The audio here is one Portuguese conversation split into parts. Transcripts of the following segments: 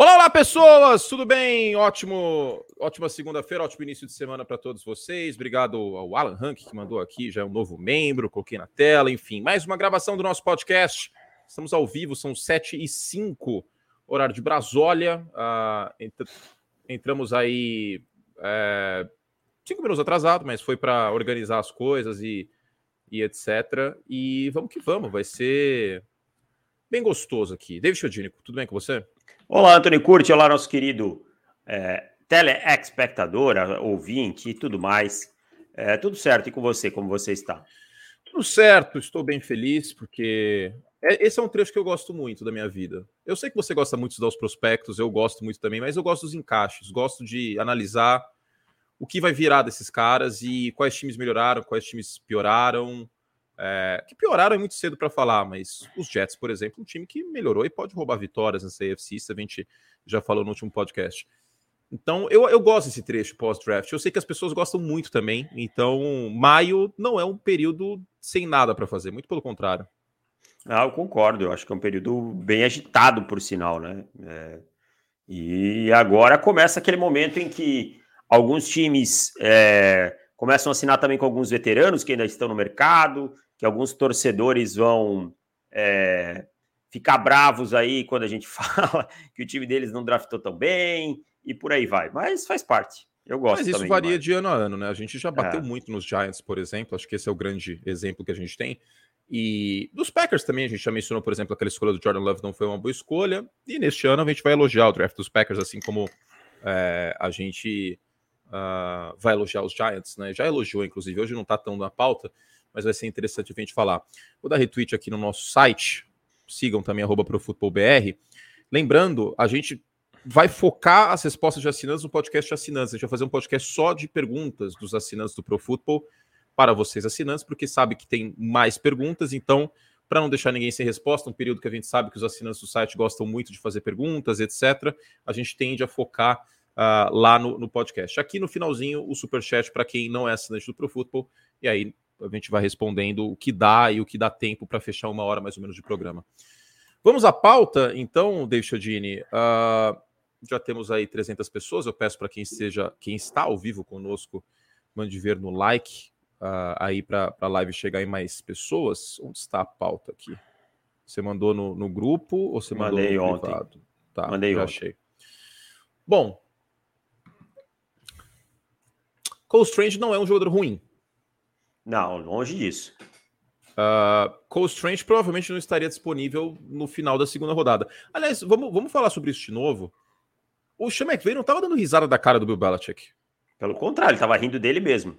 Olá, olá, pessoas! Tudo bem? Ótimo, ótima segunda-feira, ótimo início de semana para todos vocês. Obrigado ao Alan Hank, que mandou aqui, já é um novo membro, coloquei na tela, enfim. Mais uma gravação do nosso podcast. Estamos ao vivo, são 7 e 5 horário de Brasólia. Uh, entramos aí é, cinco minutos atrasado, mas foi para organizar as coisas e, e etc. E vamos que vamos, vai ser bem gostoso aqui. David Chodinico, tudo bem com você? Olá, Antônio Curti, olá, nosso querido é, telespectador, ouvinte e tudo mais. É, tudo certo, e com você, como você está? Tudo certo, estou bem feliz, porque é, esse é um trecho que eu gosto muito da minha vida. Eu sei que você gosta muito de estudar os prospectos, eu gosto muito também, mas eu gosto dos encaixes, gosto de analisar o que vai virar desses caras e quais times melhoraram, quais times pioraram, é, que pioraram é muito cedo para falar, mas os Jets, por exemplo, um time que melhorou e pode roubar vitórias nessa AFC, isso a gente já falou no último podcast. Então, eu, eu gosto desse trecho pós-draft. Eu sei que as pessoas gostam muito também. Então, maio não é um período sem nada para fazer, muito pelo contrário. Ah, eu concordo. Eu acho que é um período bem agitado, por sinal, né? É... E agora começa aquele momento em que alguns times é, começam a assinar também com alguns veteranos que ainda estão no mercado, que alguns torcedores vão é, ficar bravos aí quando a gente fala que o time deles não draftou tão bem e por aí vai. Mas faz parte. Eu gosto. Mas isso varia demais. de ano a ano, né? A gente já bateu é. muito nos Giants, por exemplo. Acho que esse é o grande exemplo que a gente tem. E dos Packers também, a gente já mencionou, por exemplo, aquela escolha do Jordan Love não foi uma boa escolha. E neste ano a gente vai elogiar o draft dos Packers, assim como é, a gente uh, vai elogiar os Giants, né? Já elogiou, inclusive. Hoje não está tão na pauta, mas vai ser interessante a gente falar. Vou dar retweet aqui no nosso site, sigam também arroba ProFutebolBR. Lembrando, a gente vai focar as respostas de assinantes no podcast de assinantes. A gente vai fazer um podcast só de perguntas dos assinantes do ProFootball para vocês assinantes, porque sabe que tem mais perguntas, então para não deixar ninguém sem resposta, um período que a gente sabe que os assinantes do site gostam muito de fazer perguntas, etc., a gente tende a focar uh, lá no, no, podcast. Aqui no finalzinho, o super chat para quem não é assinante do ProFootball, e aí a gente vai respondendo o que dá e o que dá tempo para fechar uma hora mais ou menos de programa. Vamos à pauta, então, David Chodini. Uh, já temos aí 300 pessoas. Eu peço para quem esteja, quem está ao vivo conosco, mande ver no like uh, aí para a live chegar em mais pessoas. Onde está a pauta aqui? Você mandou no, no grupo ou você Mandei mandou no ontem. privado? Tá, Mandei já ontem. achei. Bom, Cole Strange não é um jogador ruim. Não, longe disso. Uh, Cole Strange provavelmente não estaria disponível no final da segunda rodada. Aliás, vamos, vamos falar sobre isso de novo. O Sean McVay não estava dando risada da cara do Bill Belichick. Pelo contrário, ele estava rindo dele mesmo.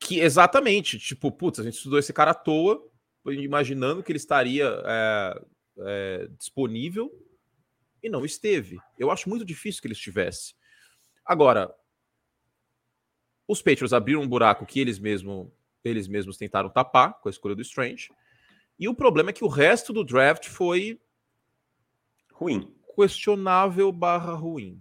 Que exatamente, tipo, putz, a gente estudou esse cara à toa, imaginando que ele estaria é, é, disponível e não esteve. Eu acho muito difícil que ele estivesse. Agora, os Patriots abriram um buraco que eles, mesmo, eles mesmos tentaram tapar com a escolha do Strange. E o problema é que o resto do draft foi ruim. Questionável barra ruim.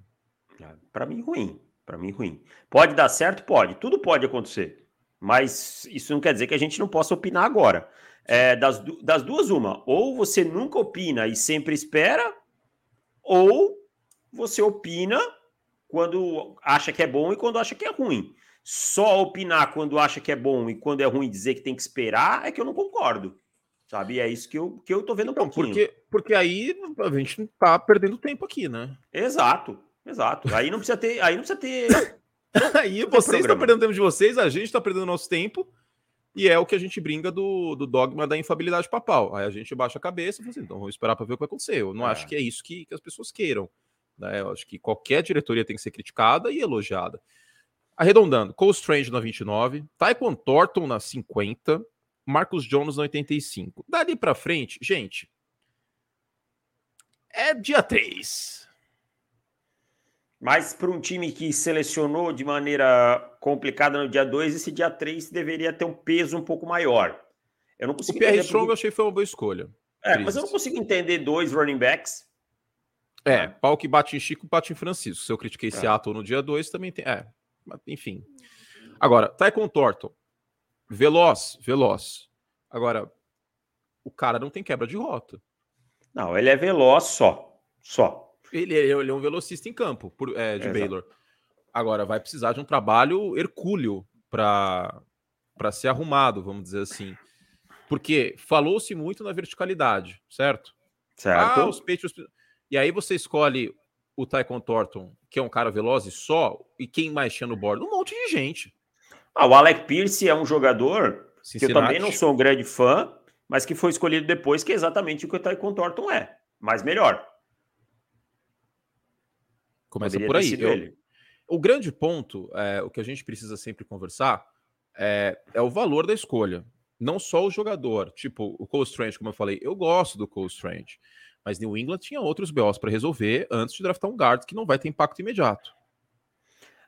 É, Para mim, ruim. Para mim, ruim. Pode dar certo? Pode. Tudo pode acontecer. Mas isso não quer dizer que a gente não possa opinar agora. É, das, das duas, uma. Ou você nunca opina e sempre espera, ou você opina quando acha que é bom e quando acha que é ruim. Só opinar quando acha que é bom e quando é ruim dizer que tem que esperar é que eu não concordo. Sabe? E é isso que eu, que eu tô vendo um então, pouquinho. Porque, porque aí a gente não tá perdendo tempo aqui, né? Exato, exato. Aí não precisa ter. Aí não precisa ter. aí vocês estão perdendo tempo de vocês, a gente está perdendo nosso tempo. E é o que a gente brinca do, do dogma da infabilidade papal. Aí a gente baixa a cabeça e fala assim, então vamos esperar para ver o que vai acontecer. Eu não é. acho que é isso que, que as pessoas queiram. Né? Eu acho que qualquer diretoria tem que ser criticada e elogiada. Arredondando, Cole Strange na 29, Taekwondo Thornton na 50, Marcus Jones na 85. Dali para frente, gente, é dia 3. Mas para um time que selecionou de maneira complicada no dia 2, esse dia 3 deveria ter um peso um pouco maior. Eu não consigo o Pierre Strong porque... eu achei que foi uma boa escolha. É, mas eu não consigo entender dois running backs. É, pau que bate em Chico, bate em Francisco. Se eu critiquei é. Seattle no dia 2, também tem. É, enfim. Agora, Taekwondo Thornton, veloz, veloz. Agora, o cara não tem quebra de rota. Não, ele é veloz só, só. Ele, ele é um velocista em campo por, é, de Baylor. Agora, vai precisar de um trabalho hercúleo para ser arrumado, vamos dizer assim. Porque falou-se muito na verticalidade, certo? Certo. Ah, os Patriots... E aí você escolhe o Tycon Thornton, que é um cara veloz e só, e quem mais tinha no board? Um monte de gente. Ah, o Alec Pierce é um jogador Cincinnati. que eu também não sou um grande fã, mas que foi escolhido depois, que é exatamente o que o Tycon Thornton é, mas melhor. Começa Poderia por aí. Eu, o grande ponto, é, o que a gente precisa sempre conversar, é, é, o valor da escolha. Não só o jogador. Tipo, o Cole Strange, como eu falei, eu gosto do Cole Strange. Mas New England tinha outros BOs para resolver antes de draftar um guard que não vai ter impacto imediato.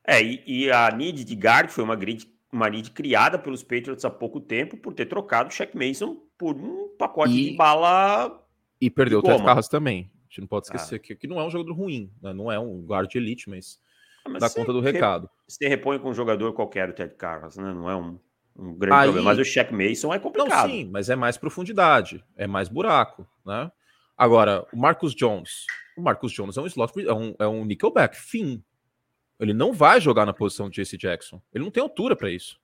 É, e, e a need de guard foi uma grid, uma need criada pelos Patriots há pouco tempo por ter trocado o Shaq Mason por um pacote e, de bala. E perdeu o Ted Carras também. A gente não pode esquecer ah. que, que não é um jogador ruim, né? não é um guard elite, mas, ah, mas dá conta do recado. Você repõe com um jogador qualquer o Ted Carras, né? Não é um, um grande Aí... problema. Mas o Shaq Mason é complicado. Não, sim, mas é mais profundidade, é mais buraco, né? Agora, o Marcus Jones. O Marcus Jones é um slot, é um, é um nickelback, fim. Ele não vai jogar na posição de J.C. Jackson. Ele não tem altura para isso.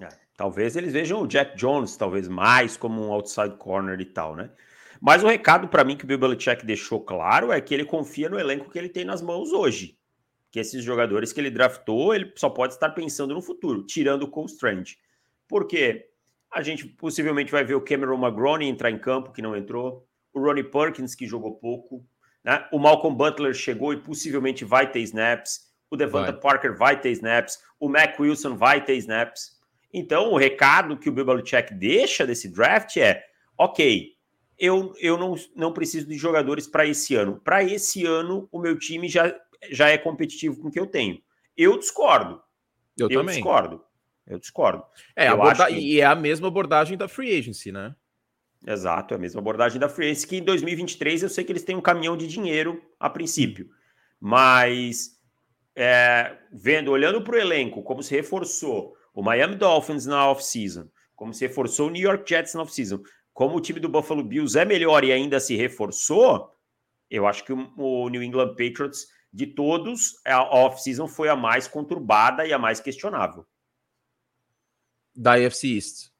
É, talvez eles vejam o Jack Jones, talvez mais como um outside corner e tal, né? Mas o recado para mim que o Bill Belichick deixou claro é que ele confia no elenco que ele tem nas mãos hoje. Que esses jogadores que ele draftou, ele só pode estar pensando no futuro, tirando o Cole Strange. Por quê? A gente possivelmente vai ver o Cameron McGrone entrar em campo, que não entrou o Ronnie Perkins, que jogou pouco, né? o Malcolm Butler chegou e possivelmente vai ter snaps, o Devonta vai. Parker vai ter snaps, o Mac Wilson vai ter snaps. Então, o recado que o Bill Belichick deixa desse draft é: ok, eu, eu não, não preciso de jogadores para esse ano. Para esse ano, o meu time já, já é competitivo com o que eu tenho. Eu discordo. Eu, eu também. discordo. Eu discordo. É, eu aborda... que... E é a mesma abordagem da free agency, né? Exato, é a mesma abordagem da Free que em 2023 eu sei que eles têm um caminhão de dinheiro a princípio, mas é, vendo, olhando para o elenco, como se reforçou o Miami Dolphins na off-season, como se reforçou o New York Jets na off-season, como o time do Buffalo Bills é melhor e ainda se reforçou, eu acho que o, New England Patriots, de todos, a off-season foi a mais conturbada e a mais questionável. Da AFC East.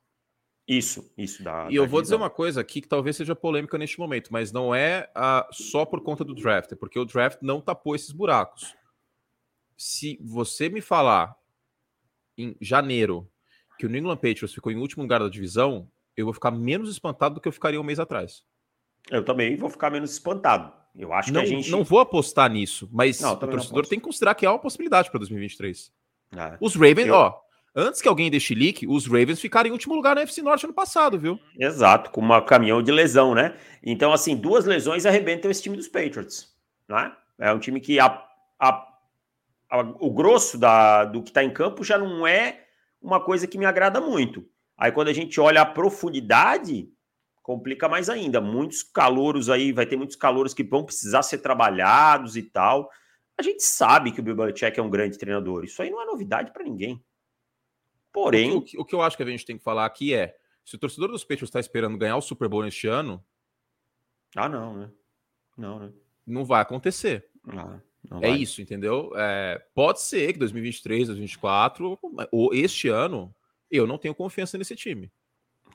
Isso, isso. Da, e eu vou dizer uma coisa aqui que talvez seja polêmica neste momento, mas não é uh, só por conta do draft, é porque o draft não tapou esses buracos. Se você me falar em janeiro que o New England Patriots ficou em último lugar da divisão, eu vou ficar menos espantado do que eu ficaria um mês atrás. Eu também vou ficar menos espantado. Eu acho não, que a gente. Não vou apostar nisso, mas não, o torcedor tem que considerar que há uma possibilidade para 2023. Ah, Os Ravens, eu... ó, Antes que alguém deixe leak, os Ravens ficaram em último lugar na FC Norte ano passado, viu? Exato, com um caminhão de lesão, né? Então, assim, duas lesões arrebentam esse time dos Patriots, né? É um time que a, a, a, o grosso da, do que está em campo já não é uma coisa que me agrada muito. Aí, quando a gente olha a profundidade, complica mais ainda. Muitos calouros aí, vai ter muitos calouros que vão precisar ser trabalhados e tal. A gente sabe que o Bill Belichick é um grande treinador. Isso aí não é novidade para ninguém. Porém. O que, o que, eu acho que a gente tem que falar aqui é: se o torcedor dos Patriots está esperando ganhar o Super Bowl neste ano. Ah, não, né? Não, né? Não vai acontecer. Ah, é vai. isso, entendeu? É, pode ser que 2023, 2024, ou este ano, eu não tenho confiança nesse time.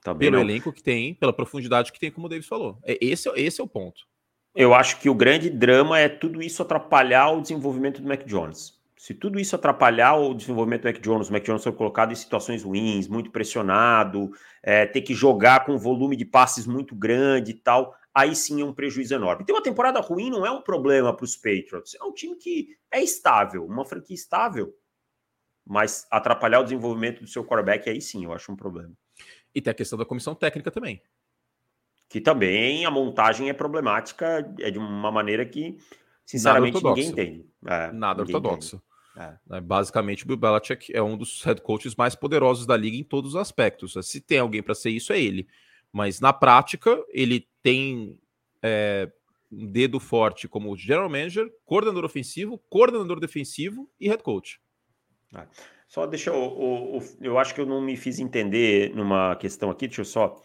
Também pelo não. elenco que tem, pela profundidade que tem, como o Davis falou. É, esse, esse é o ponto. Eu acho que o grande drama é tudo isso atrapalhar o desenvolvimento do Mac Jones. Se tudo isso atrapalhar o desenvolvimento do Mac Jones, o Mac Jones foi colocado em situações ruins, muito pressionado, é, ter que jogar com um volume de passes muito grande e tal, aí sim é um prejuízo enorme. Ter uma temporada ruim não é um problema para os Patriots, é um time que é estável, uma franquia estável, mas atrapalhar o desenvolvimento do seu quarterback aí sim eu acho um problema. E tem a questão da comissão técnica também. Que também a montagem é problemática, é de uma maneira que, sinceramente, ninguém entende. É, Nada ortodoxo. Entende. É. Né, basicamente, o Bill Belichick é um dos head coaches mais poderosos da liga em todos os aspectos. Se tem alguém para ser isso, é ele. Mas na prática, ele tem é, um dedo forte como general manager, coordenador ofensivo, coordenador defensivo e head coach. É. Só deixa eu, eu, eu, eu acho que eu não me fiz entender numa questão aqui, deixa eu só.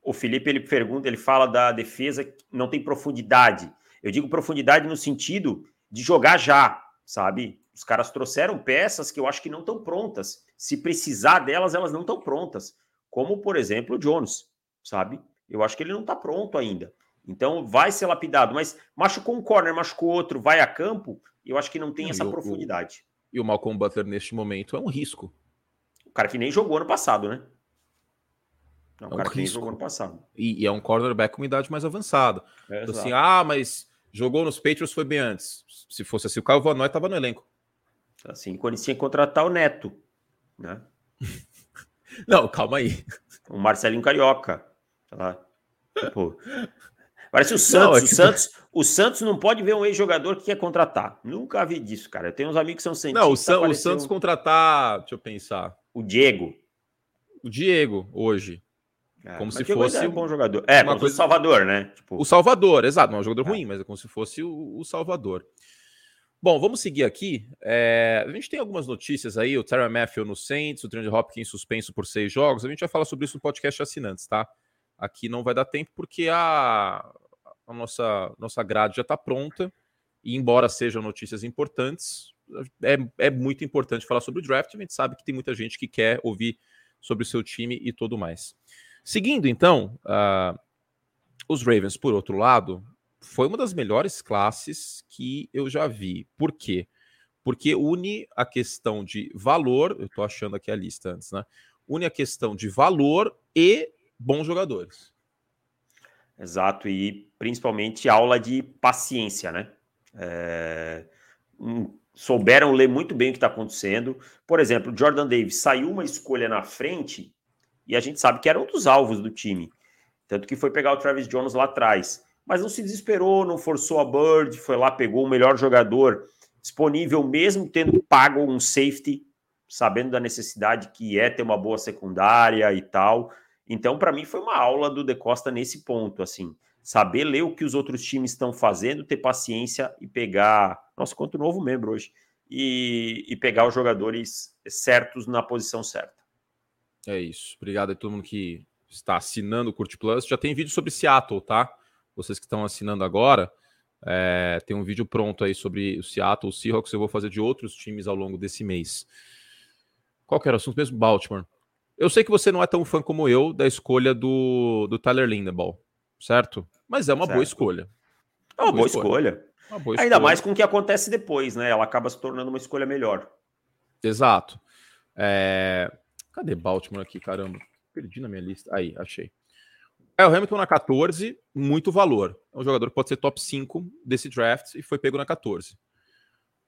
O Felipe ele pergunta, ele fala da defesa que não tem profundidade. Eu digo profundidade no sentido de jogar já, sabe? Os caras trouxeram peças que eu acho que não estão prontas. Se precisar delas, elas não estão prontas. Como, por exemplo, o Jones, sabe? Eu acho que ele não está pronto ainda. Então vai ser lapidado. Mas machucou um corner, machucou outro, vai a campo, eu acho que não tem não, essa profundidade. O, e o Malcolm Butler, neste momento, é um risco. O cara que nem jogou ano passado, né? É um, é um cara risco. que nem jogou ano passado. E, e, é um cornerback com uma idade mais avançada. É, então, assim, ah, mas jogou nos Patriots foi bem antes. Se fosse assim, o Caio Van Noy estava no elenco. Assim, que contratar o Neto, né? Não, calma aí. O Marcelinho Carioca. Tipo, parece o Santos. Não, é que... o Santos. O Santos não pode ver um ex-jogador que quer contratar. Nunca vi disso, cara. Eu tenho uns amigos que são cientistas. Não, o, San, o Santos contratar. Deixa eu pensar. O Diego. O Diego, hoje. É, como se fosse é um bom jogador. É, como coisa... o Salvador, né? Tipo... O Salvador, exato. Não é um jogador é. ruim, mas é como se fosse o, o Salvador. Bom, vamos seguir aqui. É, a gente tem algumas notícias aí, o Terry Matthew no Saints, o Trent Hopkins suspenso por seis jogos. A gente vai falar sobre isso no podcast assinantes, tá? Aqui não vai dar tempo porque a, a nossa, nossa grade já está pronta. E embora sejam notícias importantes, é, é muito importante falar sobre o draft. A gente sabe que tem muita gente que quer ouvir sobre o seu time e tudo mais. Seguindo, então, uh, os Ravens, por outro lado, foi uma das melhores classes que eu já vi. Por quê? Porque une a questão de valor, eu estou achando aqui a lista antes, né? Une a questão de valor e bons jogadores. Exato, e principalmente aula de paciência, né? É... Souberam ler muito bem o que está acontecendo. Por exemplo, Jordan Davis saiu uma escolha na frente e a gente sabe que era um dos alvos do time. Tanto que foi pegar o Travis Jones lá atrás mas não se desesperou, não forçou a Bird, foi lá, pegou o melhor jogador disponível, mesmo tendo pago um safety, sabendo da necessidade que é ter uma boa secundária e tal. Então, para mim, foi uma aula do De Costa nesse ponto, assim, saber ler o que os outros times estão fazendo, ter paciência e pegar. Nossa, quanto novo membro hoje. E, e pegar os jogadores certos na posição certa. É isso. Obrigado a todo mundo que está assinando o Curte Plus. Já tem vídeo sobre Seattle, tá? Vocês que estão assinando agora, é, tem um vídeo pronto aí sobre o Seattle, o Seahawks, eu vou fazer de outros times ao longo desse mês. Qual que era o assunto mesmo? Baltimore. Eu sei que você não é tão fã como eu da escolha do, do Tyler Lindenball, certo? Mas é uma certo. boa escolha. É uma, boa, escolha. escolha. Uma boa Ainda mais com o que acontece depois, né? Ela acaba se tornando uma escolha melhor. Exato. É... Cadê Baltimore aqui, caramba? Perdi na minha lista. Aí, achei. É, o Hamilton na 14, muito valor. É um jogador que pode ser top 5 desse draft e foi pego na 14.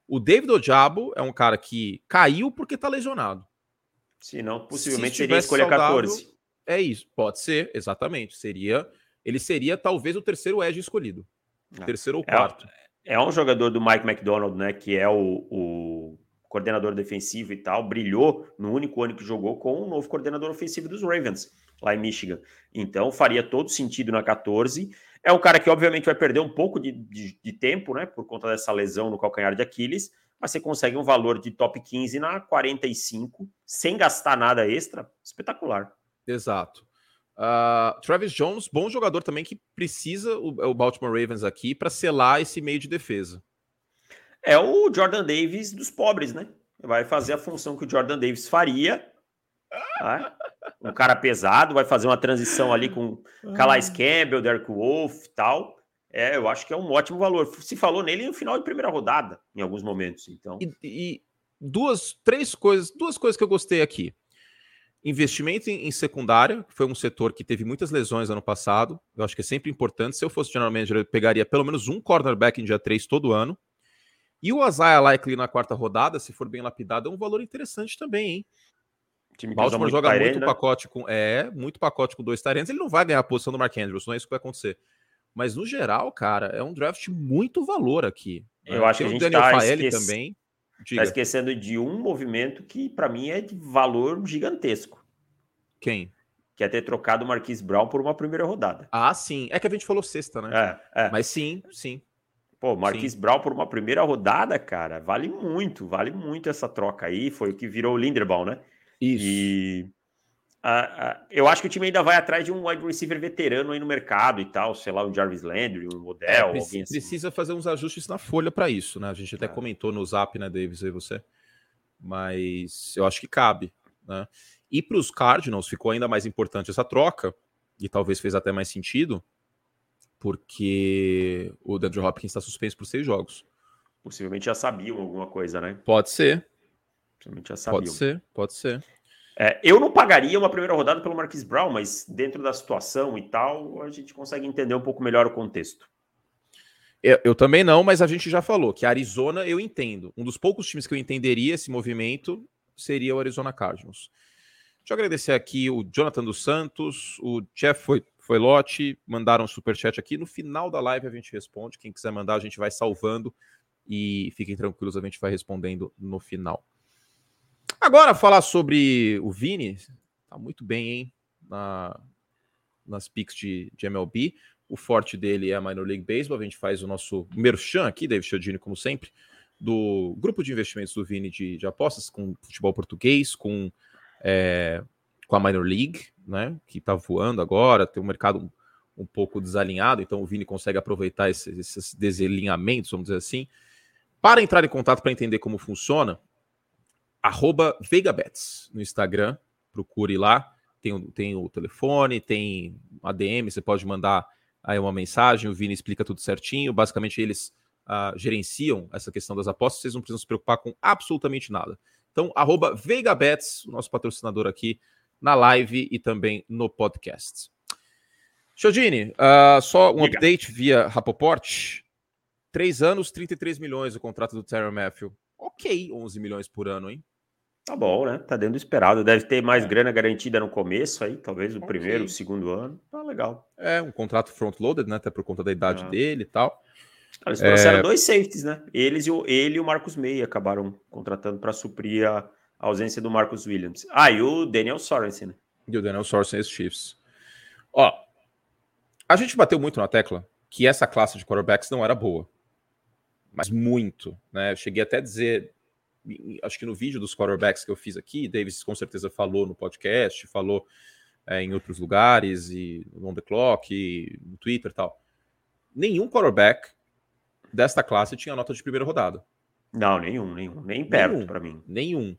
O David Ojabo é um cara que caiu porque tá lesionado. Se não, possivelmente Se seria escolha saudável, 14. É isso, pode ser, exatamente. Seria, ele seria talvez o terceiro edge escolhido. É. Terceiro ou é, quarto. É um jogador do Mike McDonald, né, que é o, o coordenador defensivo e tal, brilhou no único ano que jogou com o novo coordenador ofensivo dos Ravens lá em Michigan. Então faria todo sentido na 14. É um cara que, obviamente, vai perder um pouco de, de, de, tempo, né? Por conta dessa lesão no calcanhar de Aquiles, mas você consegue um valor de top 15 na 45, sem gastar nada extra. Espetacular. Exato. Uh, Travis Jones, bom jogador também que precisa o, o Baltimore Ravens aqui para selar esse meio de defesa. É o Jordan Davis dos pobres, né? Vai fazer a função que o Jordan Davis faria. Tá? um cara pesado, vai fazer uma transição ali com Calais ah. Campbell, Derek Wolf e tal. É, eu acho que é um ótimo valor. Se falou nele no final de primeira rodada, em alguns momentos. Então. E, e duas, três coisas, duas coisas que eu gostei aqui. Investimento em, em, secundária, que foi um setor que teve muitas lesões ano passado. Eu acho que é sempre importante. Se eu fosse general manager, eu pegaria pelo menos um cornerback em dia 3 todo ano. E o Isaiah Likely na quarta rodada, se for bem lapidado, é um valor interessante também, hein? Time Baltimore joga muito, muito né? pacote com. É, muito pacote com dois Tyrants. Ele não vai ganhar a posição do Mark Andrews, não é isso que vai acontecer. Mas no geral, cara, é um draft muito valor aqui. Eu acho Tem que a gente tá Faeli esquece... também. Diga. Tá esquecendo de um movimento que, para mim, é de valor gigantesco. Quem? Que é ter trocado o Marquis Brown por uma primeira rodada. Ah, sim. É que a gente falou sexta, né? É, é. Mas sim, sim. Pô, Marquis sim. Brown por uma primeira rodada, cara, vale muito, vale muito essa troca aí. Foi o que virou o Linderbaum, né? Isso. E eu acho que o time ainda vai atrás de um wide receiver veterano aí no mercado e tal, sei lá, um Jarvis Landry, um Odell, é, alguém assim. Precisa fazer uns ajustes na folha para isso, né? A gente até é. comentou no Zap, né, Davis, e você. Mas eu acho que cabe, né? E para os Cardinals ficou ainda mais importante essa troca, e talvez fez até mais sentido, porque o Andrew Hopkins está suspenso por seis jogos. Possivelmente já sabiam alguma coisa, né? Pode ser. Possivelmente já sabiam. Pode ser, pode ser. É, eu não pagaria uma primeira rodada pelo Marquis Brown, mas dentro da situação e tal, a gente consegue entender um pouco melhor o contexto. Eu, eu, também não, mas a gente já falou que a Arizona eu entendo. Um dos poucos times que eu entenderia esse movimento seria o Arizona Cardinals. Deixa eu agradecer aqui o Jonathan dos Santos, o Jeff foi, foi Lote, mandaram um superchat aqui. No final da live a gente responde. Quem quiser mandar, a gente vai salvando e fiquem tranquilos, a gente vai respondendo no final. Agora, falar sobre o Vini, tá muito bem, hein? Na, nas picks de, de, MLB. O forte dele é a Minor League Baseball. A gente faz o nosso merchan aqui, David Chiodini, como sempre, do grupo de investimentos do Vini de, de apostas com futebol português, com, é, com a Minor League, né? Que tá voando agora, tem um mercado um, um pouco desalinhado, então o Vini consegue aproveitar esses, esses desalinhamentos, vamos dizer assim. Para entrar em contato para entender como funciona, arroba VeigaBets no Instagram, procure lá, tem, tem o telefone, tem ADM, você pode mandar aí uma mensagem, o Vini explica tudo certinho, basicamente eles uh, gerenciam essa questão das apostas, vocês não precisam se preocupar com absolutamente nada. Então, arroba VeigaBets, o nosso patrocinador aqui na live e também no podcast. Chodini, uh, só um update via Rapoport. Três anos, 33 milhões o contrato do Terry Matthew. Ok, 11 milhões por ano, hein? Tá bom, né? Tá dentro do esperado. Deve ter mais é. grana garantida no começo aí, talvez o okay. primeiro, o segundo ano. Tá legal. É, um contrato front-loaded, né? Até por conta da idade é. dele e tal. Eles trouxeram é... dois safeties, né? Eles e ele e o Marcos May acabaram contratando para suprir a, ausência do Marcos Williams. Ah, e o Daniel Sorensen, né? E o Daniel Sorensen, esse Chiefs. Ó, a gente bateu muito na tecla que essa classe de quarterbacks não era boa. Mas muito, né? Eu cheguei até a dizer acho que no vídeo dos quarterbacks que eu fiz aqui, Davis com certeza falou no podcast, falou é, em outros lugares, e no On The Clock, no Twitter e tal. Nenhum quarterback desta classe tinha nota de primeira rodada. Não, nenhum, nenhum. Nem perto para mim. Nenhum.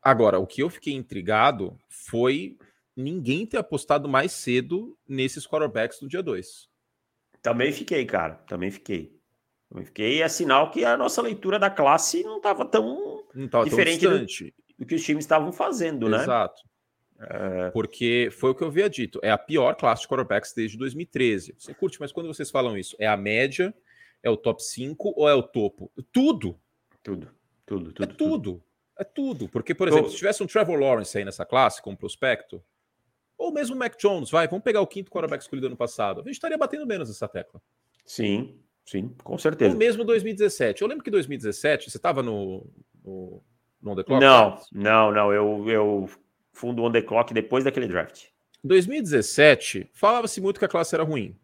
Agora, o que eu fiquei intrigado foi ninguém ter apostado mais cedo nesses quarterbacks do dia 2. Também fiquei, cara. Também fiquei. Fiquei é sinal que a nossa leitura da classe não estava tão não tava diferente tão do, do, que os times estavam fazendo, né? Exato. É... Porque foi o que eu havia dito, é a pior classe de quarterbacks desde 2013. Você curte, mas quando vocês falam isso, é a média, é o top 5 ou é o topo? Tudo. Tudo, tudo, tudo. É tudo. tudo. É tudo. Porque, por exemplo, se tivesse um Trevor Lawrence aí nessa classe, como prospecto, ou mesmo o Mac Jones, vai, vamos pegar o quinto quarterback escolhido ano passado, a gente estaria batendo menos essa tecla. Sim, Sim, com certeza. Ou mesmo 2017. Eu lembro que 2017 você estava no, no, no On The Clock? Não, não, não. Eu, eu fundo On The Clock depois daquele draft. 2017, falava-se muito que a classe era ruim.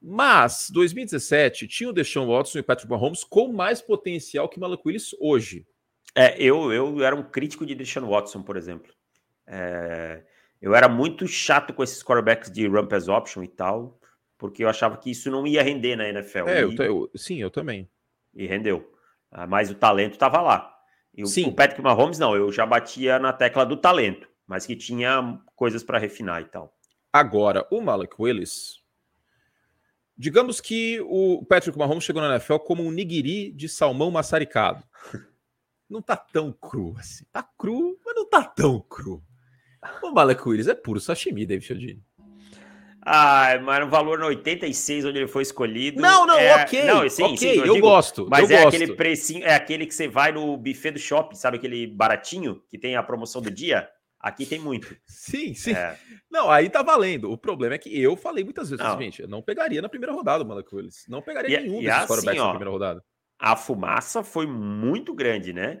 Mas 2017 tinha o Deshaun Watson e o Patrick Mahomes com mais potencial que Malak Willis hoje. É, eu, eu era um crítico de Deshaun Watson, por exemplo. É, eu era muito chato com esses quarterbacks de run pass option e tal porque eu achava que isso não ia render na NFL. É, e, eu, eu, sim, eu também. E rendeu. Ah, mas o talento estava lá. E o, sim. o Patrick Mahomes, não, eu já batia na tecla do talento, mas que tinha coisas para refinar e tal. Agora, o Malek Willis. Digamos que o Patrick Mahomes chegou na NFL como um nigiri de salmão maçaricado. Não tá tão cru assim. Tá cru, mas não tá tão cru. O Malek Willis é puro sashimi, David Chiodini. Ah, mas o valor no 86, onde ele foi escolhido. Não, não, é... ok. Não, sim, ok, sim, eu, eu digo, gosto. Mas eu é gosto. aquele precinho, é aquele que você vai no buffet do shopping, sabe aquele baratinho que tem a promoção do dia? Aqui tem muito. Sim, sim. É. Não, aí tá valendo. O problema é que eu falei muitas vezes, não. gente, eu não pegaria na primeira rodada o Malak Willis. Não pegaria e, nenhum e desses assim, quarterbacks ó, na primeira rodada. A fumaça foi muito grande, né?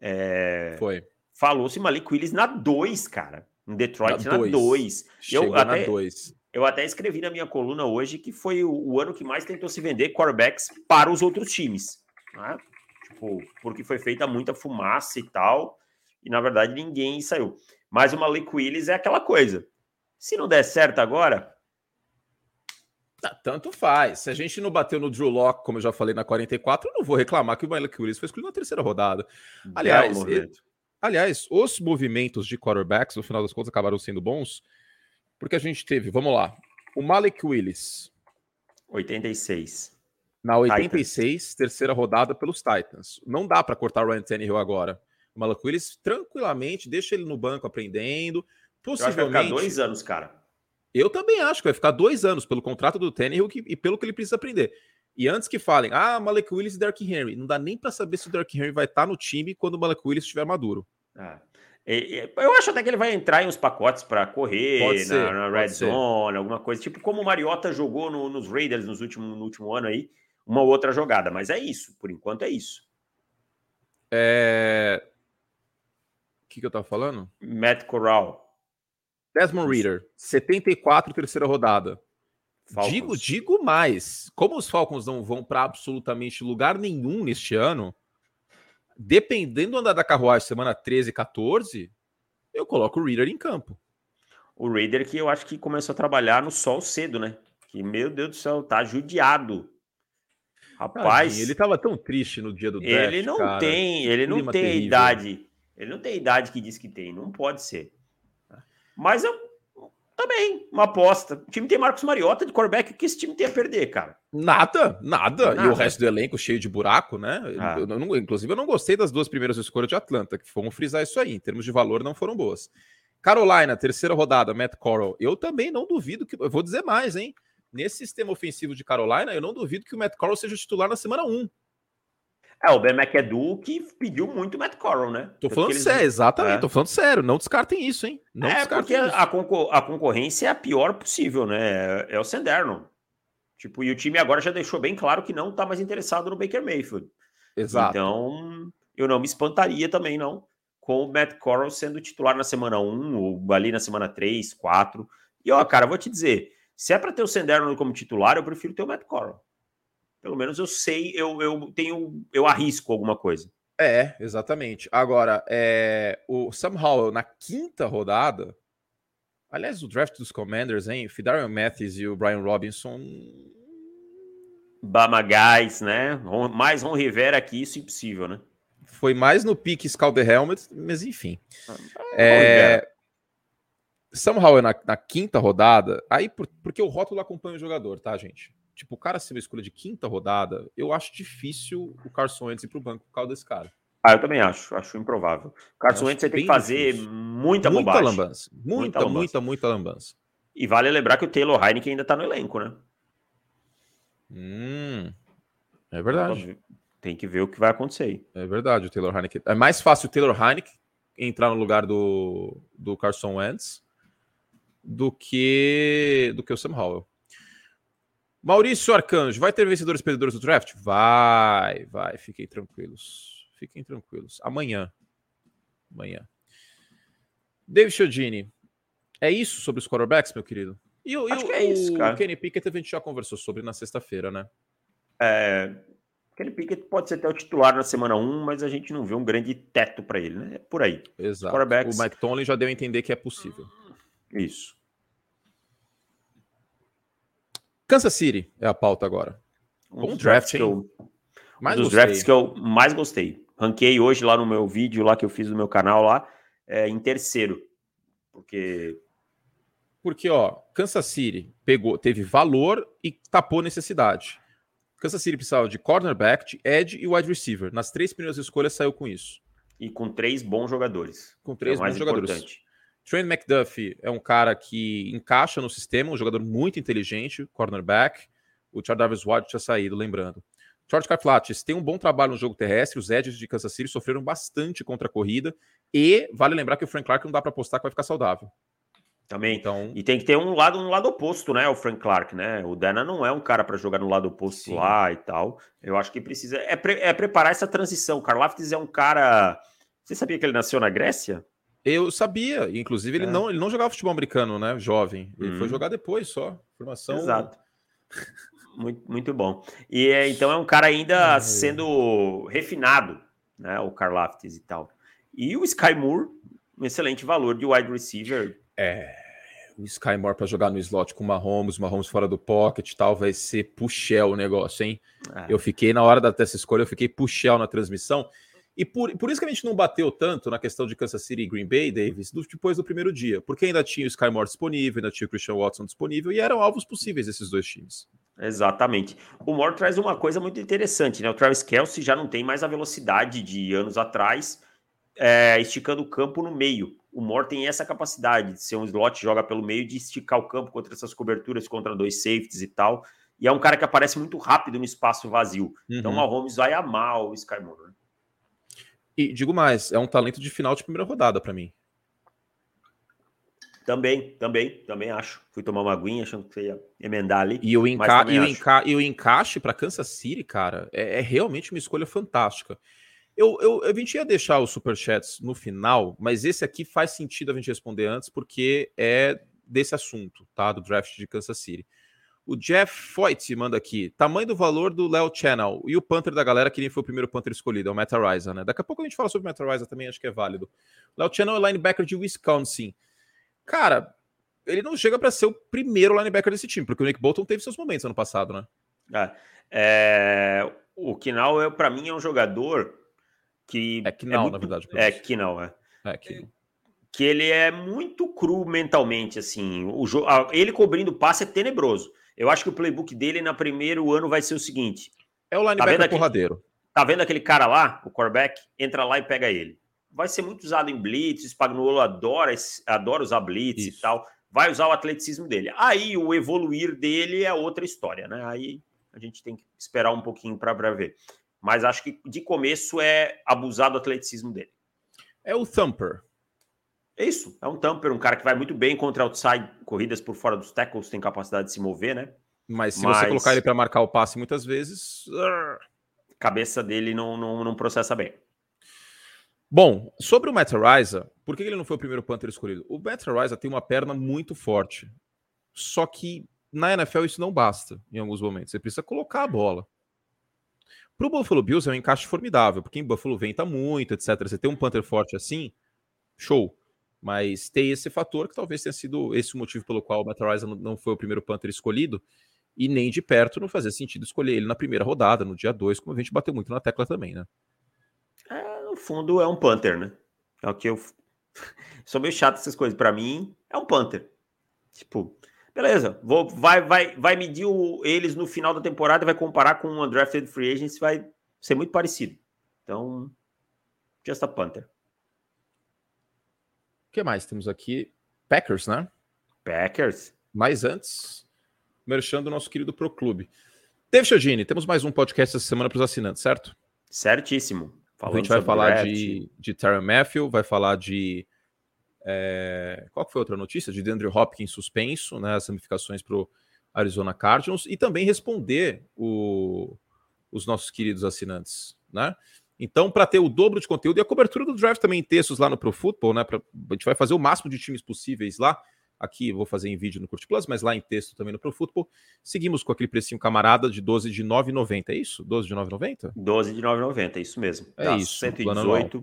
É... Foi. Falou-se Malik Willis na 2, cara. Em Detroit na 2. Eu até, na 2. Eu até escrevi na minha coluna hoje que foi o, o ano que mais tentou se vender quarterbacks para os outros times. Né? Tipo, porque foi feita muita fumaça e tal, e na verdade ninguém saiu. Mas o Malik Willis é aquela coisa. Se não der certo agora, ah, tanto faz. Se a gente não bateu no Drew Locke, como eu já falei na 44, eu não vou reclamar que o Malik Willis foi escolhido na terceira rodada. Aliás, ele, aliás, os movimentos de quarterbacks, no final das contas, acabaram sendo bons, porque a gente teve, vamos lá, o Malik Willis. 86. Na 86, Titans. terceira rodada pelos Titans. Não dá para cortar o Ryan Tannehill agora. O Malik Willis, tranquilamente, deixa ele no banco aprendendo. Possivelmente. Vai ficar dois anos, cara. Eu também acho que vai ficar dois anos pelo contrato do Tannehill e pelo que ele precisa aprender. E antes que falem, ah, Malek Willis e Derrick Henry, não dá nem para saber se o Derrick Henry vai estar tá no time quando o Malek Willis estiver maduro. É. Eu acho até que ele vai entrar em uns pacotes para correr na, na Red Zone, alguma coisa, tipo como o Mariota jogou no, nos Raiders nos últimos, no último ano aí, uma outra jogada. Mas é isso, por enquanto é isso. É... O que, que eu tava falando? Matt Corral. Desmond Reader, 74, terceira rodada. Falcons. Digo, digo mais. Como os Falcons não vão para absolutamente lugar nenhum neste ano, dependendo do andar da carruagem semana 13 e 14, eu coloco o Reader em campo. O Reader que eu acho que começou a trabalhar no sol cedo, né? Que, meu Deus do céu, tá judiado. Rapaz. ele tava tão triste no dia do draft, Ele não cara. tem, ele não tem terrível. idade. Ele não tem idade que diz que tem, não pode ser. Mas eu também, uma aposta. O time tem Marcos Mariota de quarterback, o que esse time tem a perder, cara? Nada, nada, nada. E o resto do elenco cheio de buraco, né? Ah. Eu, inclusive, eu não gostei das duas primeiras escolhas de Atlanta, que foram frisar isso aí. Em termos de valor, não foram boas. Carolina, terceira rodada, Matt Corral. Eu também não duvido que. Eu vou dizer mais, hein? Nesse sistema ofensivo de Carolina, eu não duvido que o Matt Corral seja titular na semana 1. É, o Ben McAdoo que pediu muito o Matt Corral, né? Tô falando eles... sério, exatamente, é. tô falando sério. Não descartem isso, hein? Não é, porque isso. A, concor a concorrência é a pior possível, né? É o Sanderno. Tipo, e o time agora já deixou bem claro que não tá mais interessado no Baker Mayfield. Exato. Então, eu não me espantaria também, não, com o Matt Corral sendo titular na semana 1, ou ali na semana 3, 4. E, ó, cara, vou te dizer, se é para ter o Sanderno como titular, eu prefiro ter o Matt Corral. Pelo menos eu sei, eu, eu tenho, eu arrisco alguma coisa. É, exatamente. Agora, é, o Sam Howell na quinta rodada. Aliás, o draft dos Commanders, hein? Fidarian Matthews e o Brian Robinson. Bama Guys, né? Mais Ron Rivera que isso, impossível, né? Foi mais no pique Scalder Helmet, mas enfim. Ah, é, Sam Howell na, na, quinta rodada, aí por, porque o rótulo acompanha o jogador, tá, gente? Tipo, o cara ser uma escolha de quinta rodada, eu acho difícil o Carson Wentz ir pro banco por causa desse cara. Ah, eu também acho, acho improvável. Carson Wentz você tem que fazer difícil. muita, muita bobagem. Lambança. Muita, muita, lambança. muita, muita lambança. E vale lembrar que o Taylor Heineken ainda tá no elenco, né? Hum, é verdade. Tem que ver o que vai acontecer aí. É verdade, o Taylor Heineken. É mais fácil o Taylor Heineken entrar no lugar do, do Carson Wentz do que do que o Sam Howell. Maurício Arcanjo, vai ter vencedores e perdedores do draft? Vai, vai, fiquem tranquilos. Fiquem tranquilos. Amanhã. Amanhã. David Chiodini, é isso sobre os quarterbacks, meu querido? E, o, Acho e que é isso, cara. O Kenny Pickett a gente já conversou sobre na sexta-feira, né? É, Kenny Pickett pode ser até o titular na semana 1, mas a gente não vê um grande teto para ele, né? É por aí. Exato. O Mike Tomlin já deu a entender que é possível. Isso. Kansas City é a pauta agora. Um, um draft, hein? Eu, mais um dos gostei. drafts que eu mais gostei. Ranquei hoje lá no meu vídeo lá que eu fiz no meu canal lá, é, em terceiro. Porque porque ó, Kansas City pegou, teve valor e tapou necessidade. Kansas City precisava de cornerback, de edge e wide receiver. Nas três primeiras escolhas saiu com isso. E com três bons jogadores. Com três é bons jogadores. Importante. Trent McDuffie é um cara que encaixa no sistema, um jogador muito inteligente, cornerback. O Charles Davis White tinha saído, lembrando. George Karflatis tem um bom trabalho no jogo terrestre. Os Edges de Kansas City sofreram bastante contra a corrida. E vale lembrar que o Frank Clark não dá para apostar que vai ficar saudável. Também. Então... E tem que ter um lado, um lado oposto, né? O Frank Clark, né? O Dana não é um cara para jogar no lado oposto Sim. lá e tal. Eu acho que precisa. É, pre... é preparar essa transição. O Karlaftis é um cara. Você sabia que ele nasceu na Grécia? Eu sabia, inclusive ele, é. não, ele não jogava futebol americano, né? Jovem. Ele foi uhum. jogar depois só. Formação. Exato. muito, muito bom. E é, então é um cara ainda é. sendo refinado, né? O Karlaftis e tal. E o Sky Moore, um excelente valor de wide receiver. É, o Sky Moore para jogar no slot com o Mahomes, o Mahomes fora do pocket e tal, vai ser puxel o negócio, hein? É. Eu fiquei, na hora dessa escolha, eu fiquei puxel na transmissão. E por, por isso que a gente não bateu tanto na questão de Kansas City e Green Bay, Davis, do, depois do primeiro dia, porque ainda tinha o Sky Moore disponível, ainda tinha o Christian Watson disponível, e eram alvos possíveis esses dois times. Exatamente. O Moore traz uma coisa muito interessante, né? O Travis Kelsey já não tem mais a velocidade de anos atrás, é, esticando o campo no meio. O Moore tem essa capacidade de ser um slot, joga pelo meio, de esticar o campo contra essas coberturas, contra dois safeties e tal. E é um cara que aparece muito rápido no espaço vazio. Então, uhum. Então o Mahomes vai amar o Sky Moore. E digo mais, é um talento de final de primeira rodada para mim. Também, também, também acho. Fui tomar uma aguinha achando que você ia emendar ali. E o, enca e o, enca e o encaixe para Kansas City, cara, é, é, realmente uma escolha fantástica. Eu, eu, a gente ia deixar os superchats no final, mas esse aqui faz sentido a gente responder antes, porque é desse assunto, tá? Do draft de Kansas City. O Jeff Foyt manda aqui: tamanho do valor do Léo Channel e o Panther da galera, que nem foi o primeiro Panther escolhido, é o Matt Ariza, né? Daqui a pouco a gente fala sobre o Matt Ariza também, acho que é válido. Léo Channel é linebacker de Wisconsin. Cara, ele não chega para ser o primeiro linebacker desse time, porque o Nick Bolton teve seus momentos ano passado, né? É, é, o Kinal, é, para mim, é um jogador que. É Kinal, é muito, na verdade. É, Kinal, é. É, Kinal. Que ele é muito cru mentalmente, assim. O, ele cobrindo passe é tenebroso. Eu acho que o playbook dele no primeiro ano vai ser o seguinte: é o linebacker tá porradeiro. Aquele, tá vendo aquele cara lá, o quarterback? Entra lá e pega ele vai ser muito usado em blitz, o Spagnuolo adora, adora usar blitz Isso. e tal, vai usar o atleticismo dele. Aí o evoluir dele é outra história, né? Aí a gente tem que esperar um pouquinho para ver. Mas acho que de começo é abusar do atleticismo dele. É o Thumper. É isso, é um Thumper, um cara que vai muito bem contra outside, corridas por fora dos tackles, tem capacidade de se mover, né? Mas se Mas... você colocar ele para marcar o passe muitas vezes. Cabeça dele não, não, não processa bem. Bom, sobre o Matt Ariza, por que ele não foi o primeiro Panther escolhido? O Matt Ariza tem uma perna muito forte. Só que na NFL isso não basta em alguns momentos. Você precisa colocar a bola. Para o Buffalo Bills é um encaixe formidável, porque em Buffalo venta muito, etc. Você tem um Panther forte assim, show. Mas tem esse fator que talvez tenha sido esse o motivo pelo qual o Matt não foi o primeiro Panther escolhido. E nem de perto não fazia sentido escolher ele na primeira rodada, no dia 2, como a gente bateu muito na tecla também, né? no fundo, é um Panther, né? É o que eu. Sou meio chato essas coisas. Para mim, é um Panther. Tipo, beleza, vou, vai, vai, vai medir o, eles no final da temporada, vai comparar com um Undrafted Free Agents, vai ser muito parecido. Então, just a Panther. O que mais temos aqui? Packers, né? Packers. Mas antes, merchando o nosso querido Pro Clube. David Chodini, temos mais um podcast essa semana para os assinantes, certo? Certíssimo. Falando a gente vai falar de, de Terry Matthew, vai falar de. É, qual foi a outra notícia? De Andrew Hopkins suspenso, né? As ramificações para o Arizona Cardinals e também responder o, os nossos queridos assinantes, né? Então, para ter o dobro de conteúdo e a cobertura do draft também em textos lá no Pro Football, né? Pra, a gente vai fazer o máximo de times possíveis lá. Aqui vou fazer em vídeo no Curte Plus, mas lá em texto também no Pro Football. Seguimos com aquele precinho camarada de 12 de 9,90, é isso? 12 de 9,90? 12 de 9,90, é isso mesmo. É tá, isso. 118.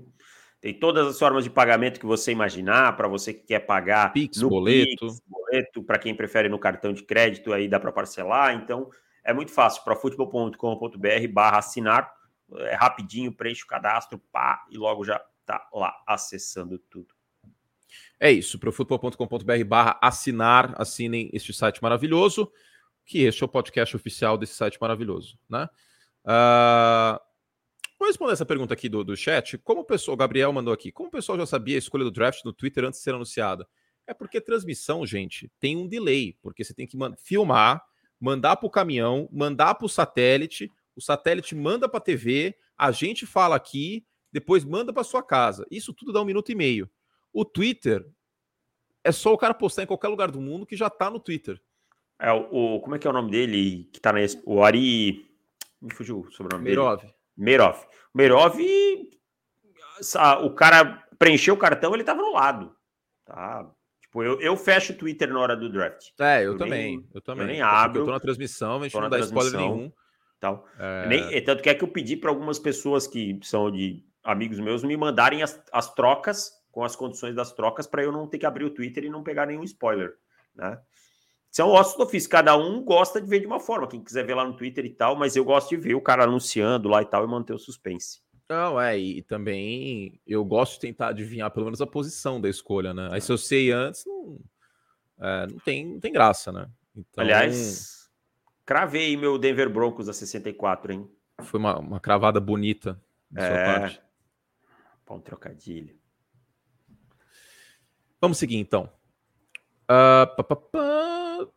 Tem todas as formas de pagamento que você imaginar, para você que quer pagar Pix, no boleto. Pix, boleto, para quem prefere no cartão de crédito, aí dá para parcelar. Então, é muito fácil. Para futebol.com.br barra assinar, é rapidinho, preenche o cadastro, pá, e logo já tá lá acessando tudo. É isso, profutbol.com.br barra assinar, assinem este site maravilhoso, que este é o podcast oficial desse site maravilhoso, né? Uh, vou responder essa pergunta aqui do, do chat. Como o pessoal, o Gabriel mandou aqui, como o pessoal já sabia a escolha do draft no Twitter antes de ser anunciada? É porque transmissão, gente, tem um delay, porque você tem que filmar, mandar para o caminhão, mandar para o satélite, o satélite manda para a TV, a gente fala aqui, depois manda para sua casa. Isso tudo dá um minuto e meio. O Twitter é só o cara postar em qualquer lugar do mundo que já tá no Twitter. É o, como é que é o nome dele que tá na o Ari me fugiu o nome Meirov. dele. Meirov. Meirov o cara preencheu o cartão, ele tava no lado. Tá? Tipo, eu, eu fecho o Twitter na hora do draft. É, eu, eu também. Nem, eu também. Eu nem abro. Eu tô na transmissão, a gente não dá spoiler nenhum. Tal. É... Nem, tanto que é que eu pedi para algumas pessoas que são de amigos meus me mandarem as, as trocas com as condições das trocas para eu não ter que abrir o Twitter e não pegar nenhum spoiler, né? São ossos do ofício, cada um gosta de ver de uma forma. Quem quiser ver lá no Twitter e tal, mas eu gosto de ver o cara anunciando lá e tal e manter o suspense. Não, é, e também eu gosto de tentar adivinhar pelo menos a posição da escolha, né? Aí se eu sei antes, não, é, não, tem, não tem graça, né? Então, Aliás, cravei meu Denver Broncos a 64, hein? Foi uma, uma cravada bonita da é... sua parte. Bom trocadilho. Vamos seguir então. Uh, pá, pá, pá.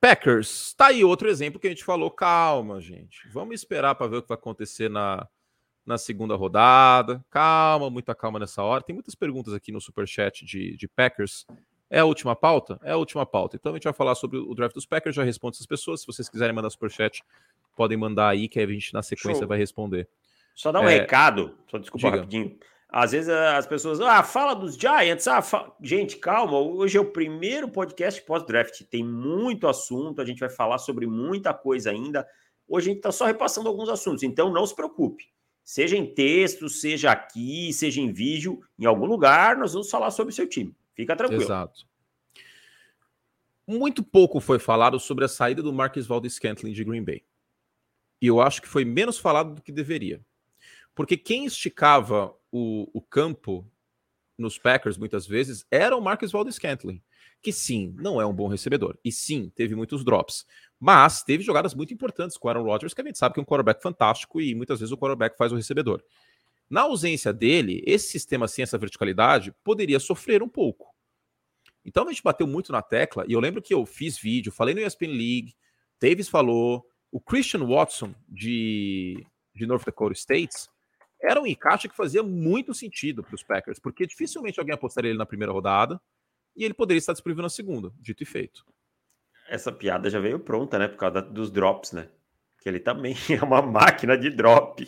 Packers, tá aí outro exemplo que a gente falou. Calma, gente. Vamos esperar para ver o que vai acontecer na, na segunda rodada. Calma, muita calma nessa hora. Tem muitas perguntas aqui no superchat de, de Packers. É a última pauta? É a última pauta. Então a gente vai falar sobre o draft dos Packers. Já respondo essas pessoas. Se vocês quiserem mandar superchat, podem mandar aí, que a gente na sequência Show. vai responder. Só dar um é... recado, só desculpa Diga. rapidinho. Às vezes eh, as pessoas, ah, fala dos Giants. Ah, fa... gente, calma. Hoje é o primeiro podcast pós-draft. Tem muito assunto. A gente vai falar sobre muita coisa ainda. Hoje a gente está só repassando alguns assuntos. Então não se preocupe. Seja em texto, seja aqui, seja em vídeo, em algum lugar, nós vamos falar sobre o seu time. Fica tranquilo. Exato. Muito pouco foi falado sobre a saída do Marcus Valdez Scantling de Green Bay. E eu acho que foi menos falado do que deveria. Porque quem esticava o, o campo nos Packers muitas vezes era o Marcus Valdez Scantling, que sim, não é um bom recebedor, e sim, teve muitos drops, mas teve jogadas muito importantes com o Aaron Rodgers, que a gente sabe que é um quarterback fantástico e muitas vezes o quarterback faz o recebedor. Na ausência dele, esse sistema sem essa verticalidade poderia sofrer um pouco. Então a gente bateu muito na tecla, e eu lembro que eu fiz vídeo, falei no ESPN League, Davis falou, o Christian Watson de, de North Dakota States era um encaixe que fazia muito sentido para os Packers, porque dificilmente alguém apostaria ele na primeira rodada e ele poderia estar disponível na segunda, dito e feito. Essa piada já veio pronta, né? Por causa dos drops, né? Que ele também é uma máquina de drop.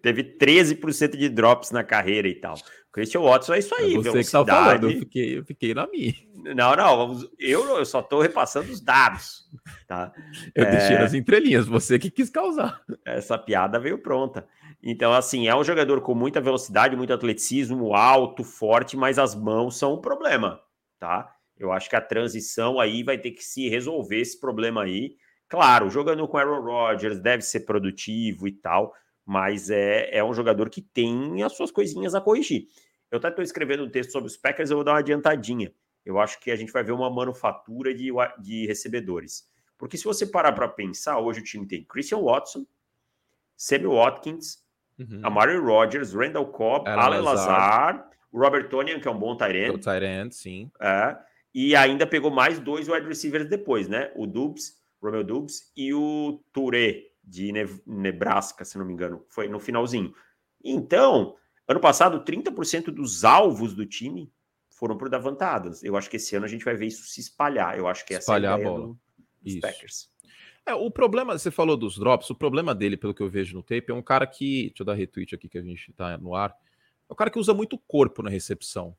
Teve 13% de drops na carreira e tal. Christian Watson é isso aí, é você que tá falando, eu fiquei, eu fiquei na minha. Não, não, vamos, eu, eu só estou repassando os dados, tá? Eu é... deixei as entrelinhas, você que quis causar. Essa piada veio pronta. Então, assim, é um jogador com muita velocidade, muito atleticismo, alto, forte, mas as mãos são um problema, tá? Eu acho que a transição aí vai ter que se resolver esse problema aí. Claro, jogando com Aaron Rodgers deve ser produtivo e tal, mas é, é um jogador que tem as suas coisinhas a corrigir. Eu até estou escrevendo um texto sobre os Packers, eu vou dar uma adiantadinha. Eu acho que a gente vai ver uma manufatura de, de recebedores. Porque se você parar para pensar, hoje o time tem Christian Watson, Sammy Watkins, uhum. Amari Rodgers, Randall Cobb, Alan Lazar, Lazar, o Robert Tonian, que é um bom Tyrant. O Tyrant, sim. É, e ainda pegou mais dois wide receivers depois, né? O Dubs, Romeo Dubs e o Touré, de Nebraska, se não me engano. Foi no finalzinho. Então, ano passado, 30% dos alvos do time foram por Davantadas. Eu acho que esse ano a gente vai ver isso se espalhar. Eu acho que essa espalhar é a, a bola. Do, dos isso. Packers. É, o problema, você falou dos drops, o problema dele, pelo que eu vejo no tape, é um cara que. Deixa eu dar retweet aqui que a gente tá no ar. É um cara que usa muito corpo na recepção.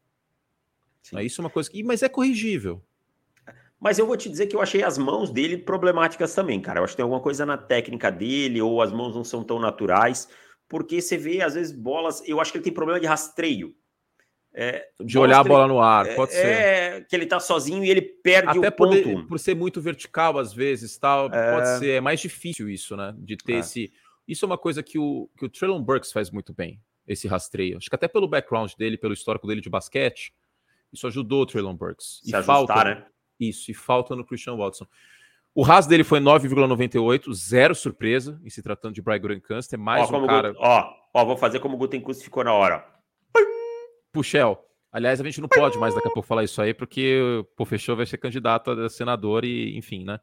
Sim. Isso é uma coisa que. Mas é corrigível. Mas eu vou te dizer que eu achei as mãos dele problemáticas também, cara. Eu acho que tem alguma coisa na técnica dele, ou as mãos não são tão naturais, porque você vê, às vezes, bolas. Eu acho que ele tem problema de rastreio. É, de olhar a bola ele, no ar, é, pode ser. É, que ele tá sozinho e ele perde Até o ponto. Por, por ser muito vertical, às vezes, tal, é... pode ser. É mais difícil isso, né? De ter é. esse. Isso é uma coisa que o, que o Traylon Burks faz muito bem, esse rastreio. Acho que até pelo background dele, pelo histórico dele de basquete, isso ajudou o Traylon Burks. Se e ajustar, falta, né? Isso, e falta no Christian Watson. O RAS dele foi 9,98, zero surpresa em se tratando de Brian Gutekunst, é mais ó, um cara... Ó, ó, vou fazer como o Gutekunst ficou na hora. Puxel. Aliás, a gente não pode mais daqui a pouco falar isso aí, porque o fechou vai ser candidato a senador e, enfim, né?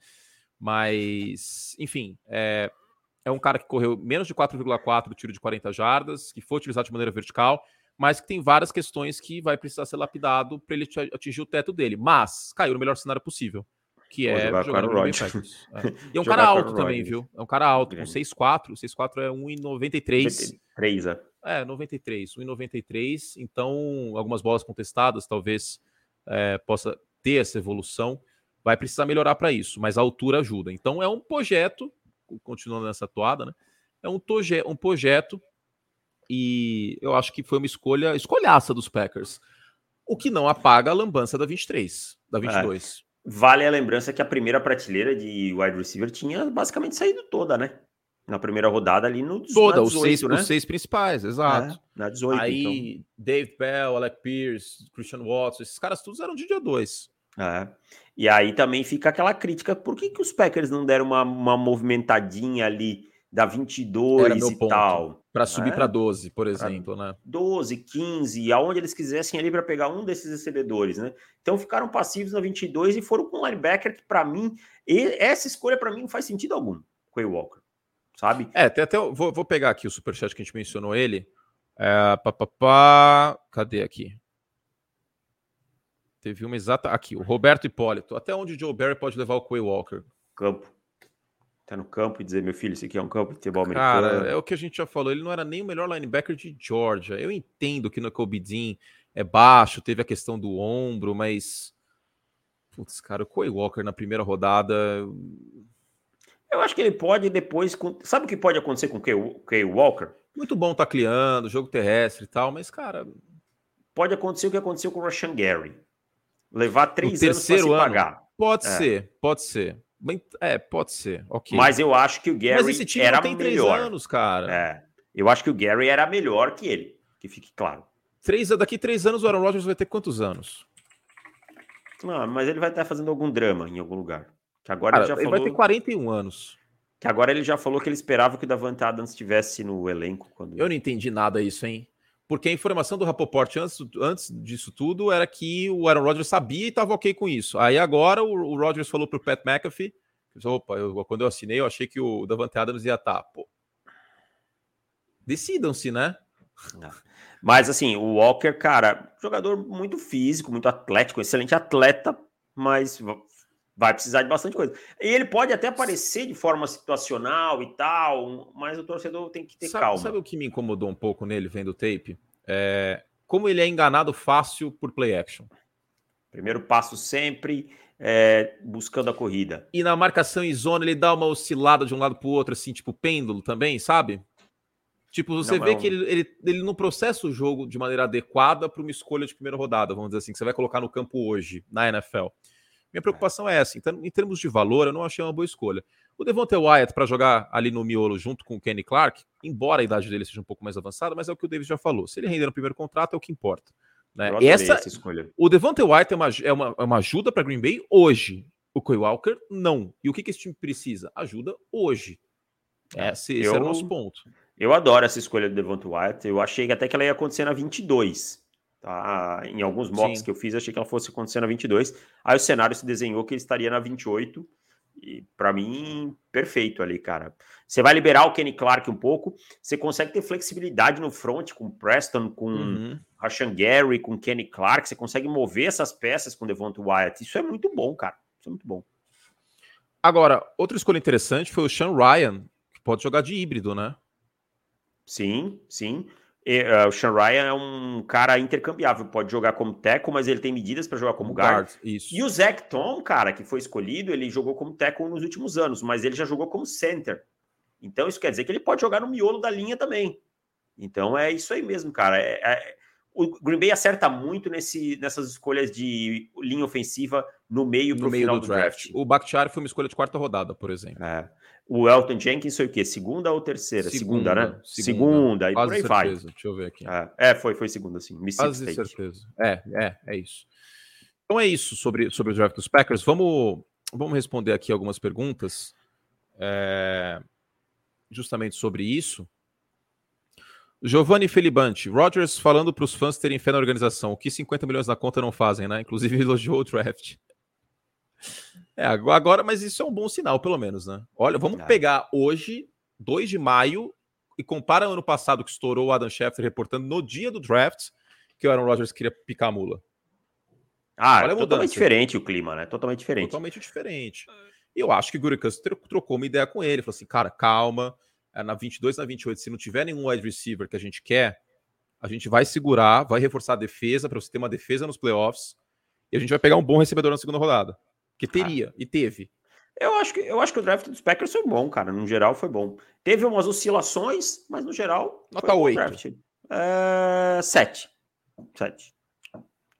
Mas, enfim, é, é um cara que correu menos de 4,4 tiro de 40 jardas, que foi utilizado de maneira vertical, mas que tem várias questões que vai precisar ser lapidado para ele atingir o teto dele. Mas caiu no melhor cenário possível, que é jogar, jogar no Packers. É. E é um cara alto também, viu? É um cara alto, com 6'4", 6'4 é 1,93. 93, é. É, 93, 1,93. Então, algumas bolas contestadas, talvez é, possa ter essa evolução. Vai precisar melhorar para isso, mas a altura ajuda. Então, é um projeto, continuando nessa toada, né? É um, toje, um projeto e eu acho que foi uma escolha, escolhaça dos Packers. O que não apaga a lambança da 23, da 22. É. Vale a lembrança que a primeira prateleira de wide receiver tinha basicamente saído toda, né? Na primeira rodada ali no Toda, 18, os, seis, né? os seis principais, exato. É, na 18, Aí, então. Dave Bell, Alec Pierce, Christian Watson, esses caras todos eram de dia 2. É. E aí também fica aquela crítica, por que, que os Packers não deram uma, uma movimentadinha ali da 22 e ponto, tal? Para subir né? para 12, por exemplo, pra né? 12, 15, aonde eles quisessem ali para pegar um desses recebedores, né? Então ficaram passivos na 22 e foram com um linebacker que para mim, essa escolha para mim não faz sentido algum, Quay Walker, sabe? É, até, até vou, vou pegar aqui o superchat que a gente mencionou ele. É, pá, pá, pá, cadê aqui? Teve uma exata. Aqui, o Roberto Hipólito. Até onde o Joe Barry pode levar o Quay Walker? Campo. Tá no campo e dizer, meu filho, esse aqui é um campo de futebol americano. Cara, é o que a gente já falou. Ele não era nem o melhor linebacker de Georgia. Eu entendo que no Kobe Dean é baixo, teve a questão do ombro, mas. Putz, cara, o Quay Walker na primeira rodada. Eu acho que ele pode depois. Sabe o que pode acontecer com o Kay Walker? Muito bom tacleando, jogo terrestre e tal, mas, cara. Pode acontecer o que aconteceu com o Rashan Gary levar três anos para se ano. pagar. Pode é. ser, pode ser. Bem, é, pode ser. Ok. Mas eu acho que o Gary Mas esse time era tem melhor. três anos, cara. É. Eu acho que o Gary era melhor que ele, que fique claro. Três, daqui três anos o Aaron Rodgers vai ter quantos anos? Não, mas ele vai estar fazendo algum drama em algum lugar. Que agora cara, ele já ele falou... vai ter 41 anos. Que agora ele já falou que ele esperava que o Davante Adams estivesse no elenco. Quando... Eu não entendi nada isso, hein? Porque a informação do Rapoport antes, antes disso tudo era que o Aaron Rodgers sabia e estava ok com isso. Aí agora o, o Rodgers falou para o Pat McAfee, opa, eu, quando eu assinei eu achei que o Davante Adams ia estar. Tá, Decidam-se, né? Mas assim, o Walker, cara, jogador muito físico, muito atlético, excelente atleta, mas vai precisar de bastante coisa. E ele pode até aparecer de forma situacional e tal, mas o torcedor tem que ter sabe, calma. Sabe o que me incomodou um pouco nele vendo o tape? É, como ele é enganado fácil por play action. Primeiro passo sempre é, buscando a corrida. E na marcação em zona ele dá uma oscilada de um lado para o outro, assim, tipo pêndulo também, sabe? Tipo, você não, vê não. que ele, ele, ele não processa o jogo de maneira adequada para uma escolha de primeira rodada, vamos dizer assim, que você vai colocar no campo hoje, na NFL. Minha preocupação é essa. Então, em termos de valor, eu não achei uma boa escolha. O Devonta Wyatt para jogar ali no miolo junto com o Kenny Clark, embora a idade dele seja um pouco mais avançada, mas é o que o Davis já falou. Se ele render no primeiro contrato, é o que importa. Né? Essa, essa escolha. O Devonta Wyatt é uma, é uma, é uma ajuda para Green Bay hoje. O Coy Walker, não. E o que, que esse time precisa? Ajuda hoje. Esse, esse eu, era o nosso ponto. Eu adoro essa escolha do Devonta Wyatt. Eu achei até que ela ia acontecer na 22. Tá? Em alguns mocks Sim. que eu fiz, achei que ela fosse acontecer na 22. Aí o cenário se desenhou que ele estaria na 28. E para mim, perfeito ali, cara. Você vai liberar o Kenny Clark um pouco, você consegue ter flexibilidade no front com Preston, com uhum. Rashan Gary, com Kenny Clark, você consegue mover essas peças com Devonta Wyatt. Isso é muito bom, cara. Isso é muito bom. Agora, outra escolha interessante foi o Sean Ryan, que pode jogar de híbrido, né? Sim, sim. E, uh, o Sean Ryan é um cara intercambiável, pode jogar como teco, mas ele tem medidas para jogar como guard. guard e o Zach Tom, cara, que foi escolhido, ele jogou como teco nos últimos anos, mas ele já jogou como center. Então isso quer dizer que ele pode jogar no miolo da linha também. Então é isso aí mesmo, cara. É, é, o Green Bay acerta muito nesse, nessas escolhas de linha ofensiva no meio no meio final do, do draft. draft. O Bakhtiari foi uma escolha de quarta rodada, por exemplo. É. O Elton Jenkins foi o quê? Segunda ou terceira? Segunda, segunda né? Segunda, segunda e por aí certeza. vai. Deixa eu ver aqui. É, é foi, foi segunda, sim. Quase certeza. É, é, é isso. Então é isso sobre, sobre o draft dos Packers. Vamos, vamos responder aqui algumas perguntas é, justamente sobre isso. Giovanni Felibante, Rogers falando para os fãs terem fé na organização. O que 50 milhões na conta não fazem, né? Inclusive elogiou o draft. É, agora, mas isso é um bom sinal, pelo menos, né? Olha, vamos é. pegar hoje, 2 de maio, e compara ano passado que estourou o Adam Schefter reportando no dia do draft que o Aaron Rodgers queria picar a mula. Ah, Olha totalmente diferente o clima, né? Totalmente diferente. Totalmente diferente. E eu acho que o Gurikas trocou uma ideia com ele, falou assim, cara, calma, é, na 22, na 28, se não tiver nenhum wide receiver que a gente quer, a gente vai segurar, vai reforçar a defesa para você ter uma defesa nos playoffs e a gente vai pegar um bom recebedor na segunda rodada. Que ah. teria, ah. e teve. Eu acho, que, eu acho que o draft dos Packers foi bom, cara. No geral, foi bom. Teve umas oscilações, mas no geral. Nota 8. Draft. É, 7. 7.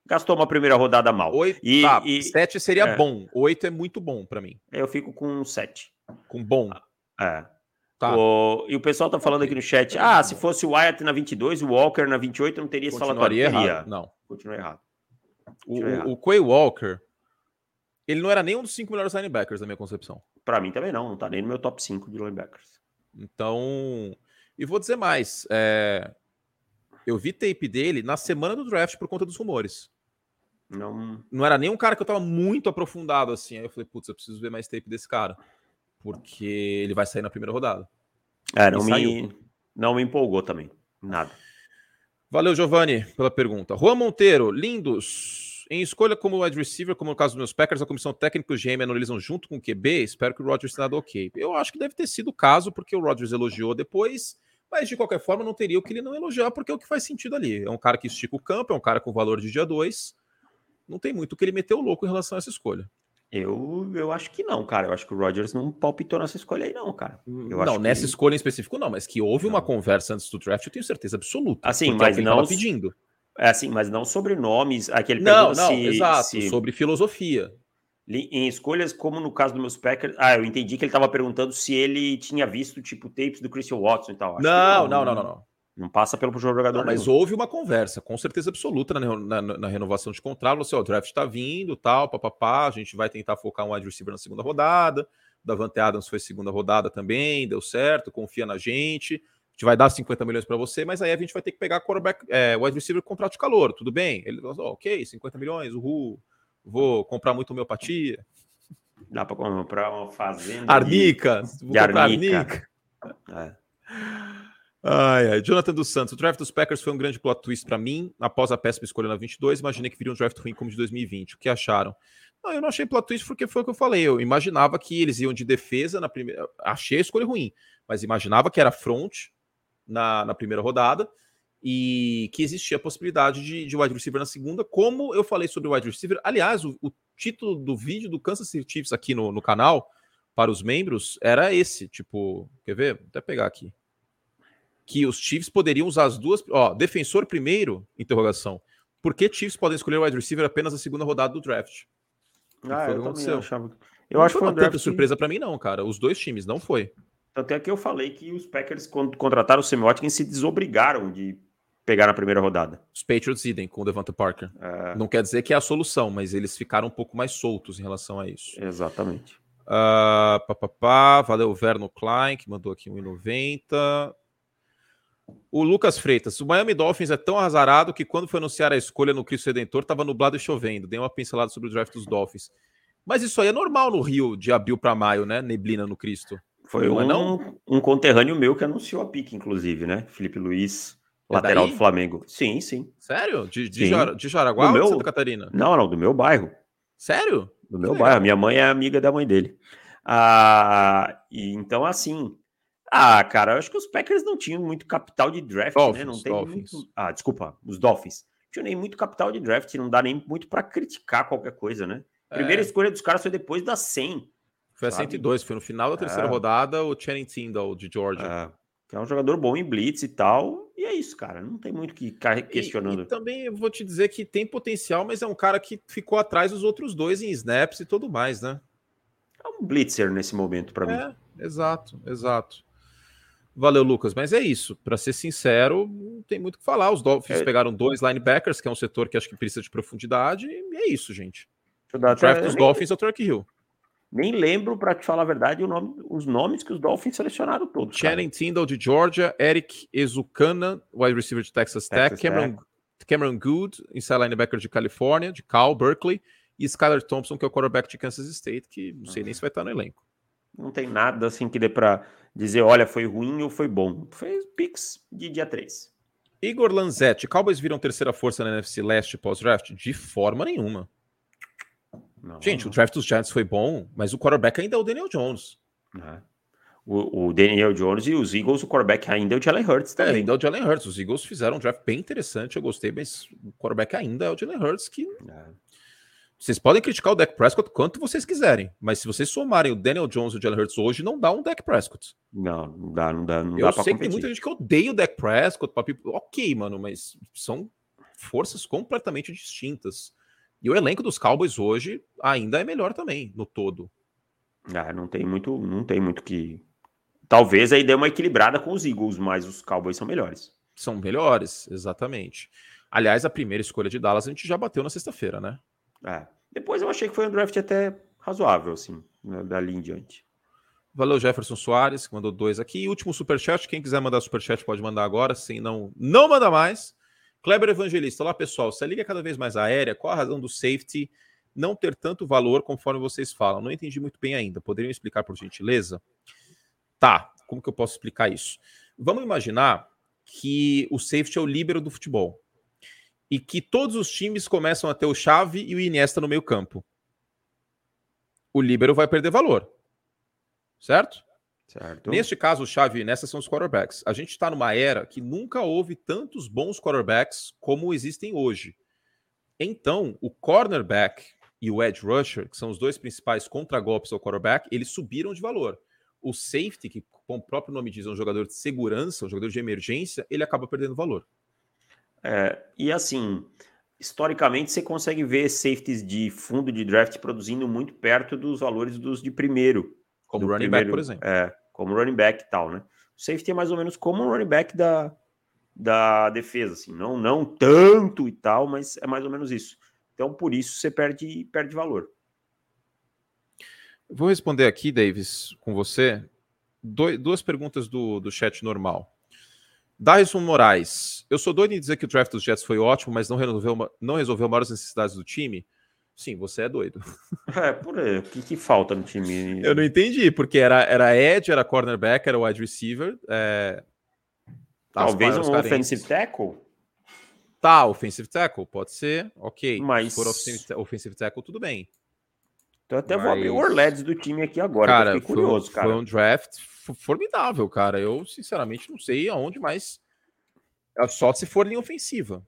gastou uma primeira rodada mal. Oito, e, tá, e... Sete seria é. bom, oito é muito bom para mim. Eu fico com sete. Com bom? É. Tá. O... E o pessoal tá falando aqui no chat, ah, se fosse o Wyatt na 22 o Walker na 28, não teria esse falatório. Errado. Não. Continua errado. O, o, o Quay Walker, ele não era nem um dos cinco melhores linebackers, na minha concepção. Para mim também não, não tá nem no meu top 5 de linebackers. Então, e vou dizer mais, é... eu vi tape dele na semana do draft por conta dos rumores. Não... não era nem um cara que eu tava muito aprofundado assim. Aí eu falei, putz, eu preciso ver mais tape desse cara. Porque ele vai sair na primeira rodada. É, não me, não me empolgou também. Nada. Valeu, Giovanni, pela pergunta. Juan Monteiro, lindos. Em escolha como wide receiver, como no caso dos meus Packers, a comissão técnica e o GM analisam junto com o QB. Espero que o Rodgers tenha dado ok. Eu acho que deve ter sido o caso, porque o Rodgers elogiou depois, mas de qualquer forma não teria o que ele não elogiar, porque é o que faz sentido ali. É um cara que estica o campo, é um cara com valor de dia 2. Não tem muito o que ele meteu louco em relação a essa escolha. Eu, eu acho que não, cara. Eu acho que o Rodgers não palpitou nessa escolha aí, não, cara. Eu não, nessa que... escolha em específico, não, mas que houve não. uma conversa antes do draft, eu tenho certeza absoluta. Assim, mas não. pedindo. É assim, mas não sobre nomes. Aquele não, não, se, exato, se... sobre filosofia. Em escolhas, como no caso do meus Packers. Ah, eu entendi que ele estava perguntando se ele tinha visto, tipo, tapes do Christian Watson e tal. Não, não, não, não, não, não passa pelo jogador. Não, mas houve uma conversa, com certeza absoluta, na, na, na renovação de contrato. Assim, ó, o draft está vindo, tal, papapá. A gente vai tentar focar um wide receiver na segunda rodada. Davante Adams foi segunda rodada também, deu certo, confia na gente. A gente vai dar 50 milhões para você, mas aí a gente vai ter que pegar quarterback, é, wide receiver contrato de calor, tudo bem? Ele falou, oh, ok, 50 milhões, uhul, vou comprar muito homeopatia. Dá para comprar uma fazenda. Arnica, de, de arnica. arnica. É. Ai, ai. Jonathan dos Santos. O draft dos Packers foi um grande plot twist para mim. Após a péssima escolha na 22, imaginei que viria um draft ruim como de 2020. O que acharam? Não, eu não achei plot twist porque foi o que eu falei. Eu imaginava que eles iam de defesa na primeira. Achei a escolha ruim, mas imaginava que era front na, na primeira rodada e que existia a possibilidade de, de wide receiver na segunda. Como eu falei sobre o wide receiver, aliás, o, o título do vídeo do Kansas City Chiefs aqui no, no canal para os membros era esse. Tipo, quer ver? Vou até pegar aqui que os Chiefs poderiam usar as duas. Ó, defensor primeiro? Interrogação. Por que Chiefs podem escolher o wide receiver apenas na segunda rodada do draft? Ah, eu também achava. Eu não acho que foi uma tanta surpresa para mim, não, cara. Os dois times, não foi. Até que eu falei que os Packers, quando contrataram o Sammy Watkins, se desobrigaram de pegar na primeira rodada. Os Patriots idem com o Devonta Parker. É... Não quer dizer que é a solução, mas eles ficaram um pouco mais soltos em relação a isso. Exatamente. Uh, pá, pá, pá. Valeu, Verno Klein, que mandou aqui 1,90. O Lucas Freitas, o Miami Dolphins é tão azarado que quando foi anunciar a escolha no Cristo Redentor, estava nublado e chovendo. Dei uma pincelada sobre o draft dos Dolphins. Mas isso aí é normal no Rio, de abril para maio, né? Neblina no Cristo. Foi um, não? um conterrâneo meu que anunciou a pique, inclusive, né? Felipe Luiz, é lateral daí? do Flamengo. Sim, sim. Sério? De, de, sim. de Jaraguá do ou meu... Santa Catarina? Não, não, do meu bairro. Sério? Do meu bairro. Minha mãe é amiga da mãe dele. Ah, e então, assim, ah, cara, eu acho que os Packers não tinham muito capital de draft, Dolphins, né? Não tem Dolphins. muito. Ah, desculpa, os Dolphins. Não tinham nem muito capital de draft, não dá nem muito para criticar qualquer coisa, né? Primeira é. escolha dos caras foi depois da 100. Foi a 102, foi no final da terceira é. rodada o Channing Tindall de Georgia. É. Que é um jogador bom em blitz e tal. E é isso, cara. Não tem muito que ficar questionando. E, e também eu vou te dizer que tem potencial, mas é um cara que ficou atrás dos outros dois em snaps e tudo mais, né? É um blitzer nesse momento para é, mim. Exato, exato. Valeu, Lucas. Mas é isso. Para ser sincero, não tem muito o que falar. Os Dolphins é. pegaram dois linebackers, que é um setor que acho que precisa de profundidade, e é isso, gente. O draft dos Dolphins é o Turkey Hill. Nem lembro, para te falar a verdade, nome, os nomes que os Dolphins selecionaram todos. Channing Tindall de Georgia, Eric Ezukana, wide receiver de Texas, Texas Tech, Cameron, Tech. Cameron Good, inside linebacker de Califórnia, de Cal, Berkeley, e Skyler Thompson, que é o quarterback de Kansas State, que não sei nem se vai estar no elenco. Não tem nada assim que dê para dizer, olha, foi ruim ou foi bom. Foi Pix de dia 3. Igor Lanzetti, Cowboys viram terceira força na NFC Leste pós-draft? De forma nenhuma. Não, Gente, não. o draft dos Giants foi bom, mas o quarterback ainda é o Daniel Jones. É. O, o, Daniel Jones e os Eagles, o quarterback ainda é o Jalen Hurts também. É, ainda é o Jalen Hurts. Os Eagles fizeram um draft bem interessante, eu gostei, mas o quarterback ainda é o Jalen Hurts, que é. Vocês podem criticar o Dak Prescott quanto vocês quiserem, mas se vocês somarem o Daniel Jones e o Jalen Hurts hoje, não dá um Dak Prescott. Não, não dá, não dá, não Eu dá sei que tem muita gente que odeia o Dak Prescott, papi... ok, mano, mas são forças completamente distintas. E o elenco dos Cowboys hoje ainda é melhor também, no todo. Ah, não tem muito, não tem muito que. Talvez aí dê uma equilibrada com os Eagles, mas os Cowboys são melhores. São melhores, exatamente. Aliás, a primeira escolha de Dallas a gente já bateu na sexta-feira, né? É. Depois eu achei que foi um draft até razoável, assim, né, dali em diante. Valeu, Jefferson Soares, que mandou dois aqui. Último superchat. Quem quiser mandar superchat pode mandar agora, sem não, não manda mais. Kleber Evangelista, olá pessoal. Se a liga é cada vez mais aérea, qual a razão do safety não ter tanto valor conforme vocês falam? Não entendi muito bem ainda. Poderiam explicar por gentileza? Tá, como que eu posso explicar isso? Vamos imaginar que o safety é o líbero do futebol e que todos os times começam a ter o Chave e o Iniesta no meio campo. O líbero vai perder valor. Certo? Certo. Neste caso, o Chave Iniesta são os quarterbacks. A gente está numa era que nunca houve tantos bons quarterbacks como existem hoje. Então, o cornerback e o edge rusher, que são os dois principais contragolpes ao quarterback, eles subiram de valor. O safety, que como o próprio nome diz, é um jogador de segurança, um jogador de emergência, ele acaba perdendo valor. É, e assim, historicamente você consegue ver safeties de fundo de draft produzindo muito perto dos valores dos de primeiro. Como running primeiro, back, por exemplo. É, como running back e tal, né? O safety é mais ou menos como um running back da, da defesa, assim, não, não tanto e tal, mas é mais ou menos isso. Então, por isso você perde, perde valor. Vou responder aqui, Davis, com você, duas perguntas do, do chat normal. Dyson Moraes, eu sou doido em dizer que o draft dos Jets foi ótimo, mas não resolveu, não resolveu maiores necessidades do time. Sim, você é doido. É, por aí. O que, que falta no time? Eu não entendi, porque era, era Edge, era cornerback, era wide receiver. É... Talvez um carentes. offensive tackle? Tá, offensive tackle, pode ser, ok. Mas... Se for offensive, offensive tackle, tudo bem. Então até Mas... vou abrir o Orleds do time aqui agora, cara, curioso, foi, cara. Foi um draft formidável, cara. Eu, sinceramente, não sei aonde mais. É só se for linha ofensiva.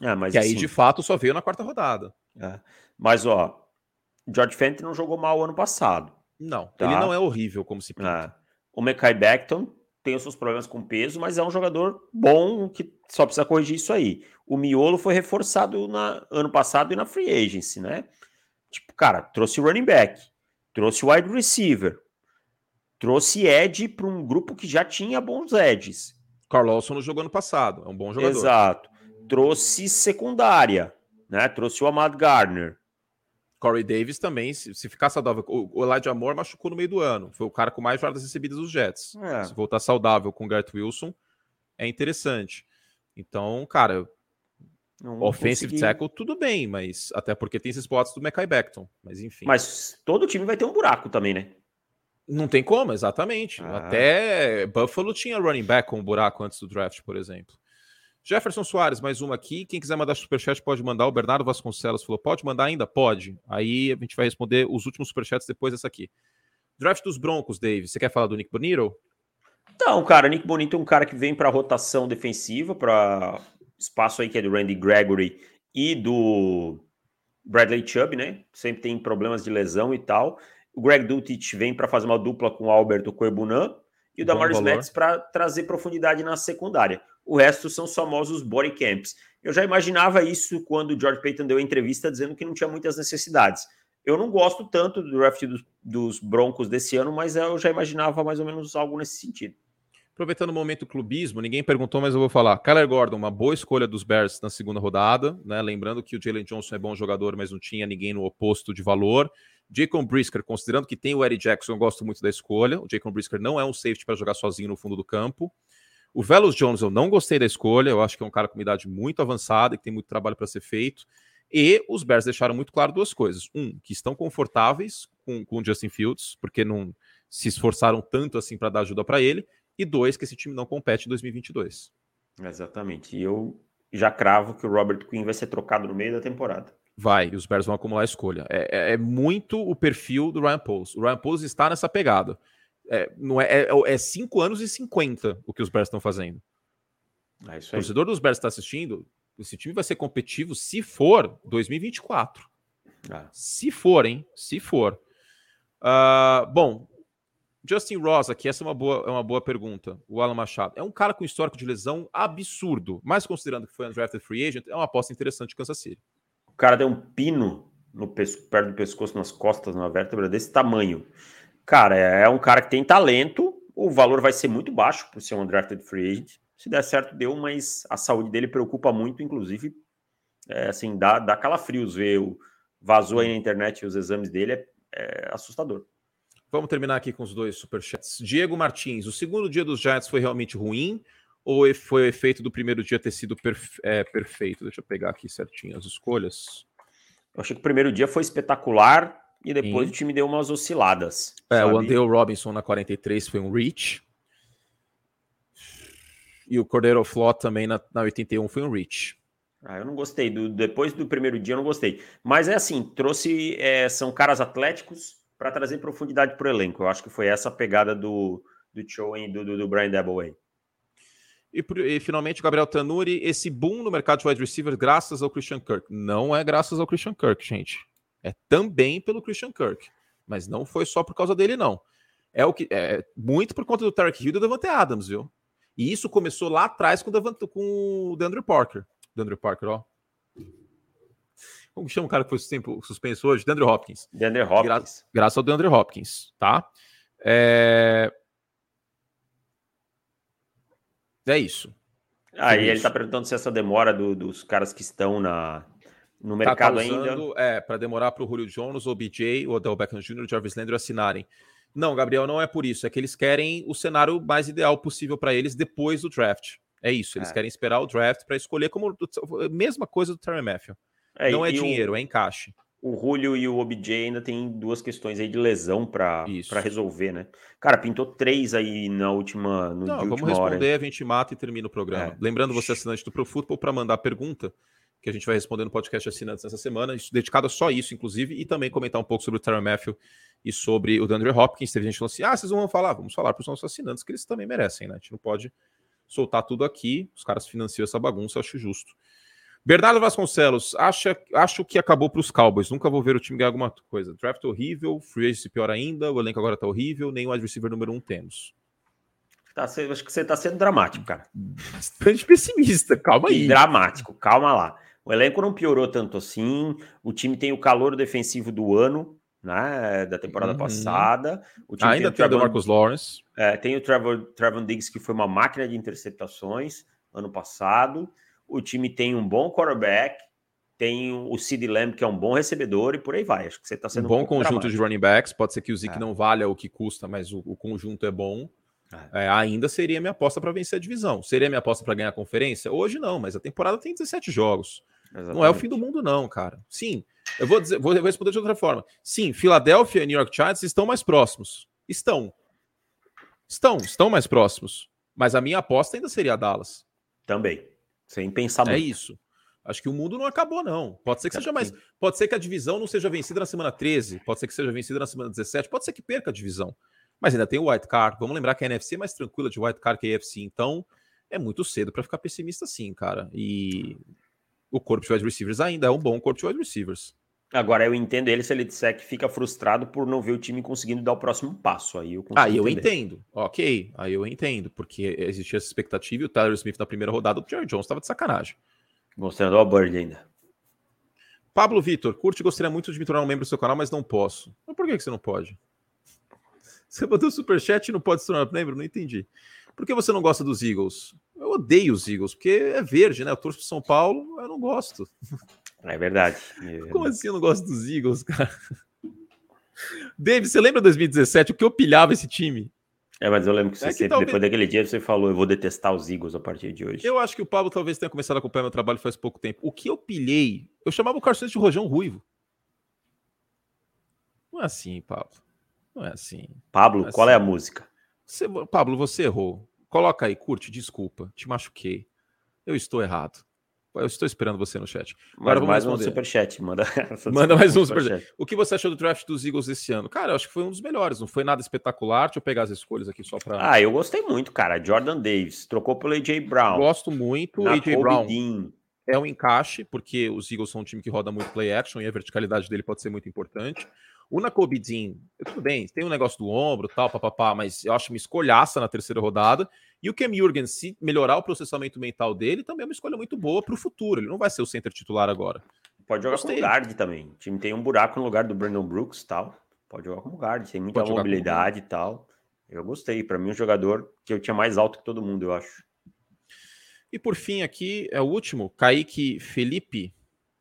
É, mas que assim... aí, de fato, só veio na quarta rodada. É. Mas, ó, George Fenton não jogou mal ano passado. Não, tá? ele não é horrível como se pinta. É. O Mekai Beckton tem os seus problemas com peso, mas é um jogador bom que só precisa corrigir isso aí. O Miolo foi reforçado na ano passado e na free agency, né? Tipo, cara, trouxe running back, trouxe wide receiver, trouxe Ed para um grupo que já tinha bons. Carlson não jogou no passado, é um bom jogador. Exato. Trouxe secundária, né? Trouxe o Amad Gardner. Corey Davis também, se, se ficar saudável. O, o Elijah Moore machucou no meio do ano. Foi o cara com mais jardas recebidas dos Jets. É. Se voltar saudável com o Garrett Wilson, é interessante. Então, cara, não offensive consegui... tackle, tudo bem, mas até porque tem esses spots do Mekai Beckton. Mas enfim. Mas todo time vai ter um buraco também, né? Não tem como, exatamente. Ah. Até Buffalo tinha running back com um buraco antes do draft, por exemplo. Jefferson Soares, mais uma aqui. Quem quiser mandar superchat pode mandar. O Bernardo Vasconcelos falou: pode mandar ainda? Pode. Aí a gente vai responder os últimos superchats depois dessa aqui. Draft dos Broncos, Dave. Você quer falar do Nick Bonito? Não, cara, Nick Bonito é um cara que vem para rotação defensiva, para espaço aí que é do Randy Gregory e do Bradley Chubb, né? Sempre tem problemas de lesão e tal. O Greg Dulcich vem para fazer uma dupla com o Alberto Coebunan e o Damaris Metz para trazer profundidade na secundária. O resto são famosos body camps. Eu já imaginava isso quando o George Payton deu a entrevista dizendo que não tinha muitas necessidades. Eu não gosto tanto do draft dos, dos Broncos desse ano, mas eu já imaginava mais ou menos algo nesse sentido. Aproveitando o momento clubismo, ninguém perguntou, mas eu vou falar. Kyler Gordon, uma boa escolha dos Bears na segunda rodada, né? Lembrando que o Jalen Johnson é bom jogador, mas não tinha ninguém no oposto de valor. Jacob Brisker, considerando que tem o Eddie Jackson, eu gosto muito da escolha. O Jacob Brisker não é um safety para jogar sozinho no fundo do campo. O Velos Jones, eu não gostei da escolha. Eu acho que é um cara com uma idade muito avançada e que tem muito trabalho para ser feito. E os Bears deixaram muito claro duas coisas. Um, que estão confortáveis com, com o Justin Fields, porque não se esforçaram tanto assim para dar ajuda para ele. E dois, que esse time não compete em 2022. Exatamente. E eu já cravo que o Robert Quinn vai ser trocado no meio da temporada. Vai, e os Bears vão acumular a escolha. É, é, é, muito o perfil do Ryan Poles. O Ryan Poles está nessa pegada. É, não é, é, é 5 anos e 50 o que os Bears estão fazendo. É. O torcedor dos Bears está assistindo, esse time vai ser competitivo se for 2024. Ah. Se for, hein? Se for. Uh, bom, Justin Ross, aqui, essa é uma boa, é uma boa pergunta. O Alan Machado. É um cara com histórico de lesão absurdo, mas considerando que foi undrafted free agent, é uma aposta interessante de Kansas City. O cara deu um pino no perto do pescoço, nas costas, na vértebra desse tamanho. Cara, é, é um cara que tem talento, o valor vai ser muito baixo por ser um undrafted free agent. Se der certo, deu, mas a saúde dele preocupa muito, inclusive, é, assim, dá, dá calafrios ver o vazou aí na internet os exames dele, é, é assustador. Vamos terminar aqui com os dois superchats. Diego Martins, o segundo dia dos Giants foi realmente ruim ou foi o efeito do primeiro dia ter sido perfe é, perfeito? Deixa eu pegar aqui certinho as escolhas. Eu achei que o primeiro dia foi espetacular e depois Sim. o time deu umas osciladas. É, sabe? o Andale Robinson na 43 foi um reach. E o Cordeiro Flot também na, na 81 foi um reach. Ah, eu não gostei. Do, depois do primeiro dia eu não gostei. Mas é assim, trouxe. É, são caras atléticos para trazer profundidade para o elenco. Eu acho que foi essa a pegada do, do show do, do, do Brian Dabbleway. E, e, finalmente, Gabriel Tanuri, esse boom no mercado de wide receiver graças ao Christian Kirk. Não é graças ao Christian Kirk, gente. É também pelo Christian Kirk. Mas não foi só por causa dele, não. É o que é muito por conta do Tarek Hill e do Davante Adams, viu? E isso começou lá atrás com o, Davante, com o DeAndre Parker. DeAndre Parker, ó. Como chama o cara que foi suspenso hoje? DeAndre Hopkins. DeAndre Hopkins. Gra graças ao DeAndre Hopkins, tá? É... é isso. Aí é ele está perguntando se essa demora do, dos caras que estão na, no tá mercado tá causando, ainda. É, para demorar para o Julio Jones, o BJ, o Odell Beckham Jr., o Jarvis Landry assinarem. Não, Gabriel, não é por isso. É que eles querem o cenário mais ideal possível para eles depois do draft. É isso, eles é. querem esperar o draft para escolher como mesma coisa do Terry Matthew. É, não é dinheiro, o, é encaixe. O Julio e o OBJ ainda tem duas questões aí de lesão para resolver, né? Cara, pintou três aí na última, no não, vamos responder, hora. a gente mata e termina o programa. É. Lembrando você, assinante do Pro Football, para mandar pergunta, que a gente vai responder no podcast assinantes essa semana, dedicado a só isso, inclusive, e também comentar um pouco sobre o Terry Matthew e sobre o DeAndre Hopkins. Teve gente falando assim: ah, vocês vão falar? Vamos falar para os nossos assinantes, que eles também merecem, né? A gente não pode soltar tudo aqui. Os caras financiam essa bagunça, acho justo. Bernardo Vasconcelos, acha, acho que acabou para os Cowboys. Nunca vou ver o time ganhar alguma coisa. Draft horrível, free agency pior ainda, o elenco agora tá horrível, nem o wide receiver número um temos. Tá, acho que você tá sendo dramático, cara. Bastante pessimista, calma aí. Dramático, calma lá. O elenco não piorou tanto assim. O time tem o calor defensivo do ano, né? Da temporada uhum. passada. Ainda tem, o, Trevor, Marcus Lawrence. É, tem o Trevor, Trevor Diggs, que foi uma máquina de interceptações ano passado. O time tem um bom quarterback, tem o Sid Lamb, que é um bom recebedor, e por aí vai. Acho que você está sendo um bom um conjunto dramático. de running backs. Pode ser que o Zeke é. não valha o que custa, mas o, o conjunto é bom. É. É, ainda seria minha aposta para vencer a divisão. Seria minha aposta para ganhar a conferência? Hoje não, mas a temporada tem 17 jogos. Exatamente. Não é o fim do mundo, não, cara. Sim, eu vou, dizer, vou responder de outra forma. Sim, Filadélfia e New York Giants estão mais próximos. Estão. Estão, estão mais próximos. Mas a minha aposta ainda seria a Dallas. Também. Sem pensar é muito. É isso. Acho que o mundo não acabou, não. Pode ser que seja mais. Pode ser que a divisão não seja vencida na semana 13, pode ser que seja vencida na semana 17, pode ser que perca a divisão. Mas ainda tem o White Card. Vamos lembrar que a NFC é mais tranquila de White Card que a AFC, então é muito cedo para ficar pessimista assim, cara. E o corpo de wide receivers ainda é um bom corpo de wide receivers. Agora eu entendo ele se ele disser que fica frustrado por não ver o time conseguindo dar o próximo passo. Aí eu Aí eu entendo. Ok, aí eu entendo, porque existia essa expectativa e o Tyler Smith na primeira rodada, o Jerry Jones estava de sacanagem. Mostrando o Bird ainda. Pablo Vitor, curte, gostaria muito de me tornar um membro do seu canal, mas não posso. Mas por que, que você não pode? Você botou superchat e não pode se tornar membro? Não entendi. Por que você não gosta dos Eagles? Eu odeio os Eagles, porque é verde, né? Eu torço pro São Paulo, eu não gosto. É verdade. É verdade. Como assim eu não gosto dos Eagles, cara? David, você lembra 2017? O que eu pilhava esse time? É, mas eu lembro que você é que sempre, talvez... depois daquele dia, você falou, eu vou detestar os Eagles a partir de hoje. Eu acho que o Pablo talvez tenha começado a acompanhar meu trabalho faz pouco tempo. O que eu pilhei, eu chamava o Carson de Rojão Ruivo. Não é assim, Pablo. Não é assim. Pablo, é qual é a música? Você, Pablo, você errou. Coloca aí, curte, desculpa, te machuquei. Eu estou errado. Eu estou esperando você no chat. Agora mais um superchat. Manda, Manda mais um superchat. Super o que você achou do draft dos Eagles esse ano? Cara, eu acho que foi um dos melhores. Não foi nada espetacular. Deixa eu pegar as escolhas aqui só para. Ah, eu gostei muito, cara. Jordan Davis trocou pelo AJ Brown. Gosto muito. AJ Brown Dean. é um encaixe, porque os Eagles são um time que roda muito play action e a verticalidade dele pode ser muito importante. O Nakobe Dean, tudo bem, tem um negócio do ombro tal, papapá, mas eu acho uma escolhaça na terceira rodada. E o Cam Jurgen, se melhorar o processamento mental dele, também é uma escolha muito boa para o futuro. Ele não vai ser o center titular agora. Pode jogar Gostei. como guard também. O time tem um buraco no lugar do Brandon Brooks tal. Pode jogar como guard, tem muita Pode mobilidade e tal. Eu gostei. Para mim, um jogador que eu tinha mais alto que todo mundo, eu acho. E por fim, aqui é o último, Kaique Felipe.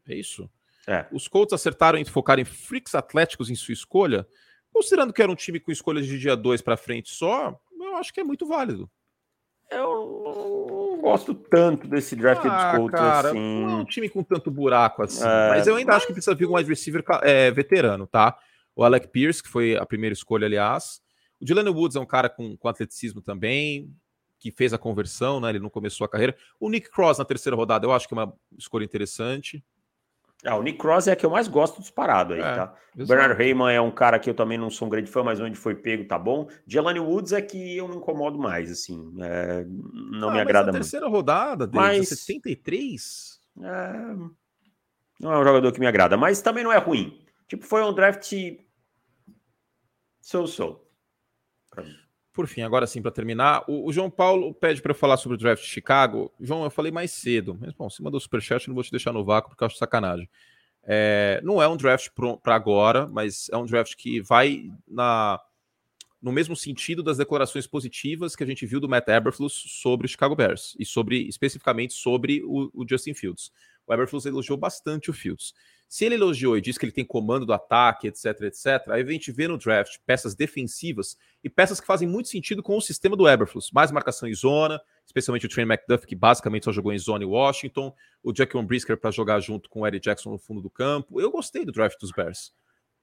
É isso? É. Os Colts acertaram em focar em freaks atléticos em sua escolha. Considerando que era um time com escolhas de dia 2 para frente só, eu acho que é muito válido. Eu não gosto tanto desse draft ah, dos Colts cara, assim. Não é um time com tanto buraco assim. É, mas eu ainda mas... acho que precisa vir um wide receiver é, veterano, tá? O Alec Pierce, que foi a primeira escolha, aliás. O Dylan Woods é um cara com, com atleticismo também que fez a conversão, né? Ele não começou a carreira. O Nick Cross na terceira rodada, eu acho que é uma escolha interessante. Ah, o Nick Cross é a que eu mais gosto disparado aí, é, tá? O Bernard Heyman é um cara que eu também não sou um grande fã, mas onde foi pego tá bom. Jelani Woods é que eu me incomodo mais, assim. É, não ah, me agrada muito. terceira rodada, dele, mas 73? É, não é um jogador que me agrada, mas também não é ruim. Tipo, foi um draft so-so. Por fim, agora sim, para terminar, o, o, João Paulo pede para eu falar sobre o draft de Chicago. João, eu falei mais cedo, mas bom, cima do superchat, não vou te deixar no vácuo porque eu acho sacanagem. É, não é um draft para agora, mas é um draft que vai na, no mesmo sentido das declarações positivas que a gente viu do Matt Eberflus sobre o Chicago Bears e sobre especificamente sobre o, o Justin Fields. O Eberflus elogiou bastante o Fields. Se ele elogiou e disse que ele tem comando do ataque, etc, etc, aí a gente vê no draft peças defensivas e peças que fazem muito sentido com o sistema do Eberflus. Mais marcação em zona, especialmente o Trey McDuff, que basicamente só jogou em zona em Washington, o Jackson Brisker para jogar junto com o Eddie Jackson no fundo do campo. Eu gostei do draft dos Bears.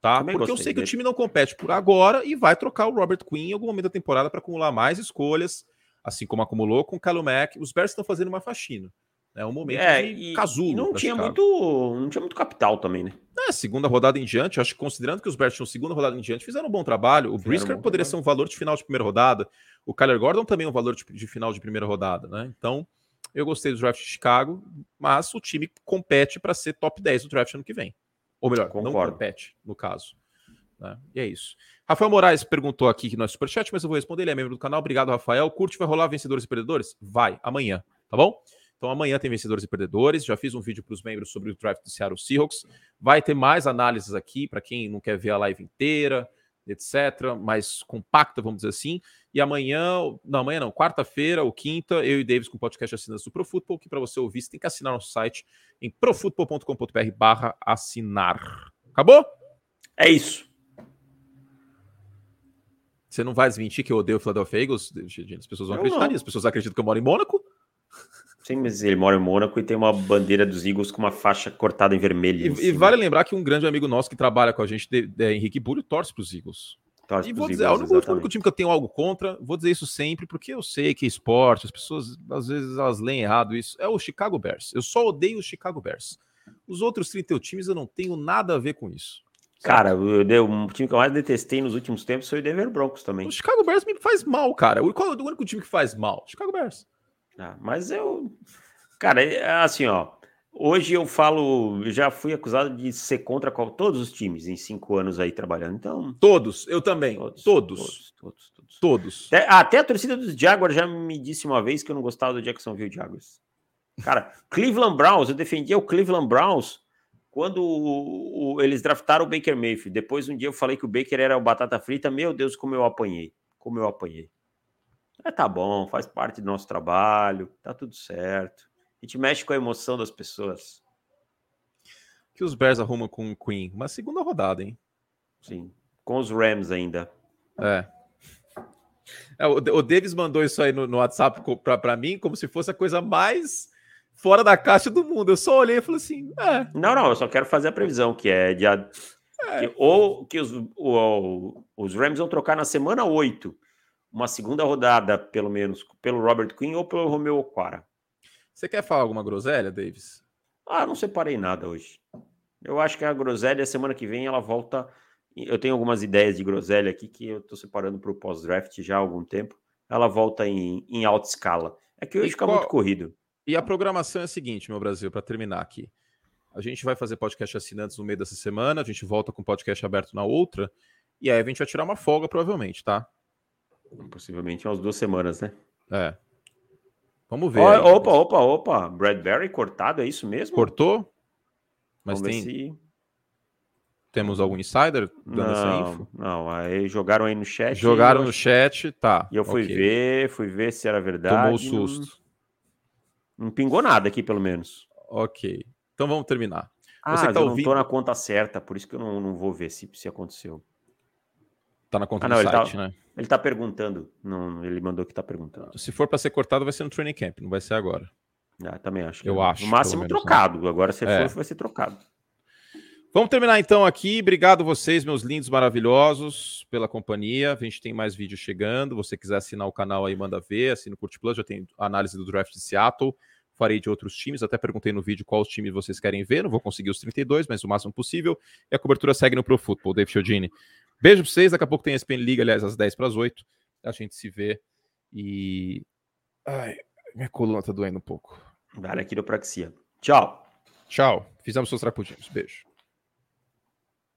Tá? Também Porque eu sei que o time não compete por agora e vai trocar o Robert Quinn em algum momento da temporada para acumular mais escolhas, assim como acumulou com o Kalo Mack. Os Bears estão fazendo uma faxina. É um momento é, de e, casulo. E não tinha muito, não tinha muito capital também, né? É, segunda rodada em diante, acho que considerando que os Bears tinham segunda rodada em diante, fizeram um bom trabalho. O fizeram Brisker um poderia trabalho. ser um valor de final de primeira rodada. O Kyler Gordon também é um valor de, de final de primeira rodada, né? Então, eu gostei do draft de Chicago, mas o time compete para ser top 10 do draft ano que vem. Ou melhor, Concordo. não compete, no caso. Né? E é isso. Rafael Moraes perguntou aqui que no superchat, mas eu vou responder. Ele é membro do canal. Obrigado, Rafael. Curte vai rolar vencedores e perdedores? Vai, amanhã, tá bom? Então amanhã tem vencedores e perdedores. Já fiz um vídeo para os membros sobre o draft do Seattle Seahawks. Vai ter mais análises aqui para quem não quer ver a live inteira, etc. Mais compacta, vamos dizer assim. E amanhã, não, amanhã não, quarta-feira ou quinta, eu e Davis com o podcast assinantes do ProFootball, que para você ouvir, você tem que assinar nosso site em profutbol.com.br barra assinar. Acabou? É isso. Você não vai desmentir que eu odeio o Philadelphia Eagles? As pessoas vão acreditar nisso. As pessoas acreditam que eu moro em Mônaco. Sim, mas ele mora em Mônaco e tem uma bandeira dos Eagles com uma faixa cortada em vermelho. E, em e vale lembrar que um grande amigo nosso que trabalha com a gente, de, de Henrique Bulho, torce para os Eagles. Torce e vou dizer, Eagles, o único time que eu tenho algo contra, vou dizer isso sempre, porque eu sei que é esporte, as pessoas às vezes elas leem errado isso, é o Chicago Bears. Eu só odeio o Chicago Bears. Os outros 31 times eu não tenho nada a ver com isso. Cara, o time que eu mais detestei nos últimos tempos foi o Denver Broncos também. O Chicago Bears me faz mal, cara. Qual é o único time que faz mal? Chicago Bears. Ah, mas eu. Cara, é assim, ó. Hoje eu falo, eu já fui acusado de ser contra todos os times em cinco anos aí trabalhando. Então. Todos, eu também. Todos. Todos. Todos. todos, todos. todos. Até, até, a torcida dos Jaguars já me disse uma vez que eu não gostava do Jacksonville Jaguars. Cara, Cleveland Browns, eu defendia o Cleveland Browns quando o, o, eles draftaram o Baker Mayfield. Depois, um dia eu falei que o Baker era o batata frita. Meu Deus, como eu apanhei. Como eu apanhei. É, tá bom, faz parte do nosso trabalho, tá tudo certo. A gente mexe com a emoção das pessoas. Que os Bears arrumam com o Queen? Uma segunda rodada, hein? Sim. Com os Rams ainda. É. é o, o Davis mandou isso aí no, no WhatsApp para mim como se fosse a coisa mais fora da caixa do mundo. Eu só olhei e falei assim: é. Não, não, eu só quero fazer a previsão, que é de. É. Que, ou que os, o, os Rams vão trocar na semana 8 uma segunda rodada, pelo menos, pelo Robert Quinn ou pelo Romeu Oquara. Você quer falar alguma groselha, Davis? Ah, não separei nada hoje. Eu acho que a groselha, semana que vem, ela volta. Eu tenho algumas ideias de groselha aqui que eu estou separando para o pós-draft já há algum tempo. Ela volta em, em alta escala. É que hoje e fica qual... muito corrido. E a programação é a seguinte, meu Brasil, para terminar aqui. A gente vai fazer podcast assinantes no meio dessa semana, a gente volta com podcast aberto na outra, e aí a gente vai tirar uma folga, provavelmente, tá? Possivelmente umas duas semanas, né? É. Vamos ver. Oh, opa, opa, opa. Bradbury cortado, é isso mesmo? Cortou? Mas Vamos tem. Se... Temos algum insider dando não, essa info? Não, aí jogaram aí no chat. Jogaram no chat, tá. E eu fui okay. ver, fui ver se era verdade. Tomou o susto. Não, não, pingou nada aqui, pelo menos. Ok. Então vamos terminar. Ah, Você tá eu ouvindo... não tô na conta certa, por isso que eu não, não vou ver se, se aconteceu. Tá na conta ah, não, do site, tá, né? Ele tá perguntando. Não, ele mandou que tá perguntando. Se for para ser cortado, vai ser no training camp, não vai ser agora. Ah, também acho. Eu acho. No máximo menos, trocado. Né? Agora, se é. for, vai ser trocado. Vamos terminar então aqui. Obrigado vocês, meus lindos maravilhosos, pela companhia. A gente tem mais vídeos chegando. Se você quiser assinar o canal aí, manda ver. Assina o Curte Plus, já tem análise do draft de Seattle. Farei de outros times. Até perguntei no vídeo quais times vocês querem ver. Não vou conseguir os 32, mas o máximo possível. E a cobertura segue no Pro Football. Dave Chiodini. Beijo pra vocês. Daqui a pouco tem a SPN Liga, aliás, às 10 para as 8. A gente se vê. E. Ai, minha coluna tá doendo um pouco. Vale a quiropraxia. Tchau. Tchau. Fizemos seus trapudinhos. Beijo.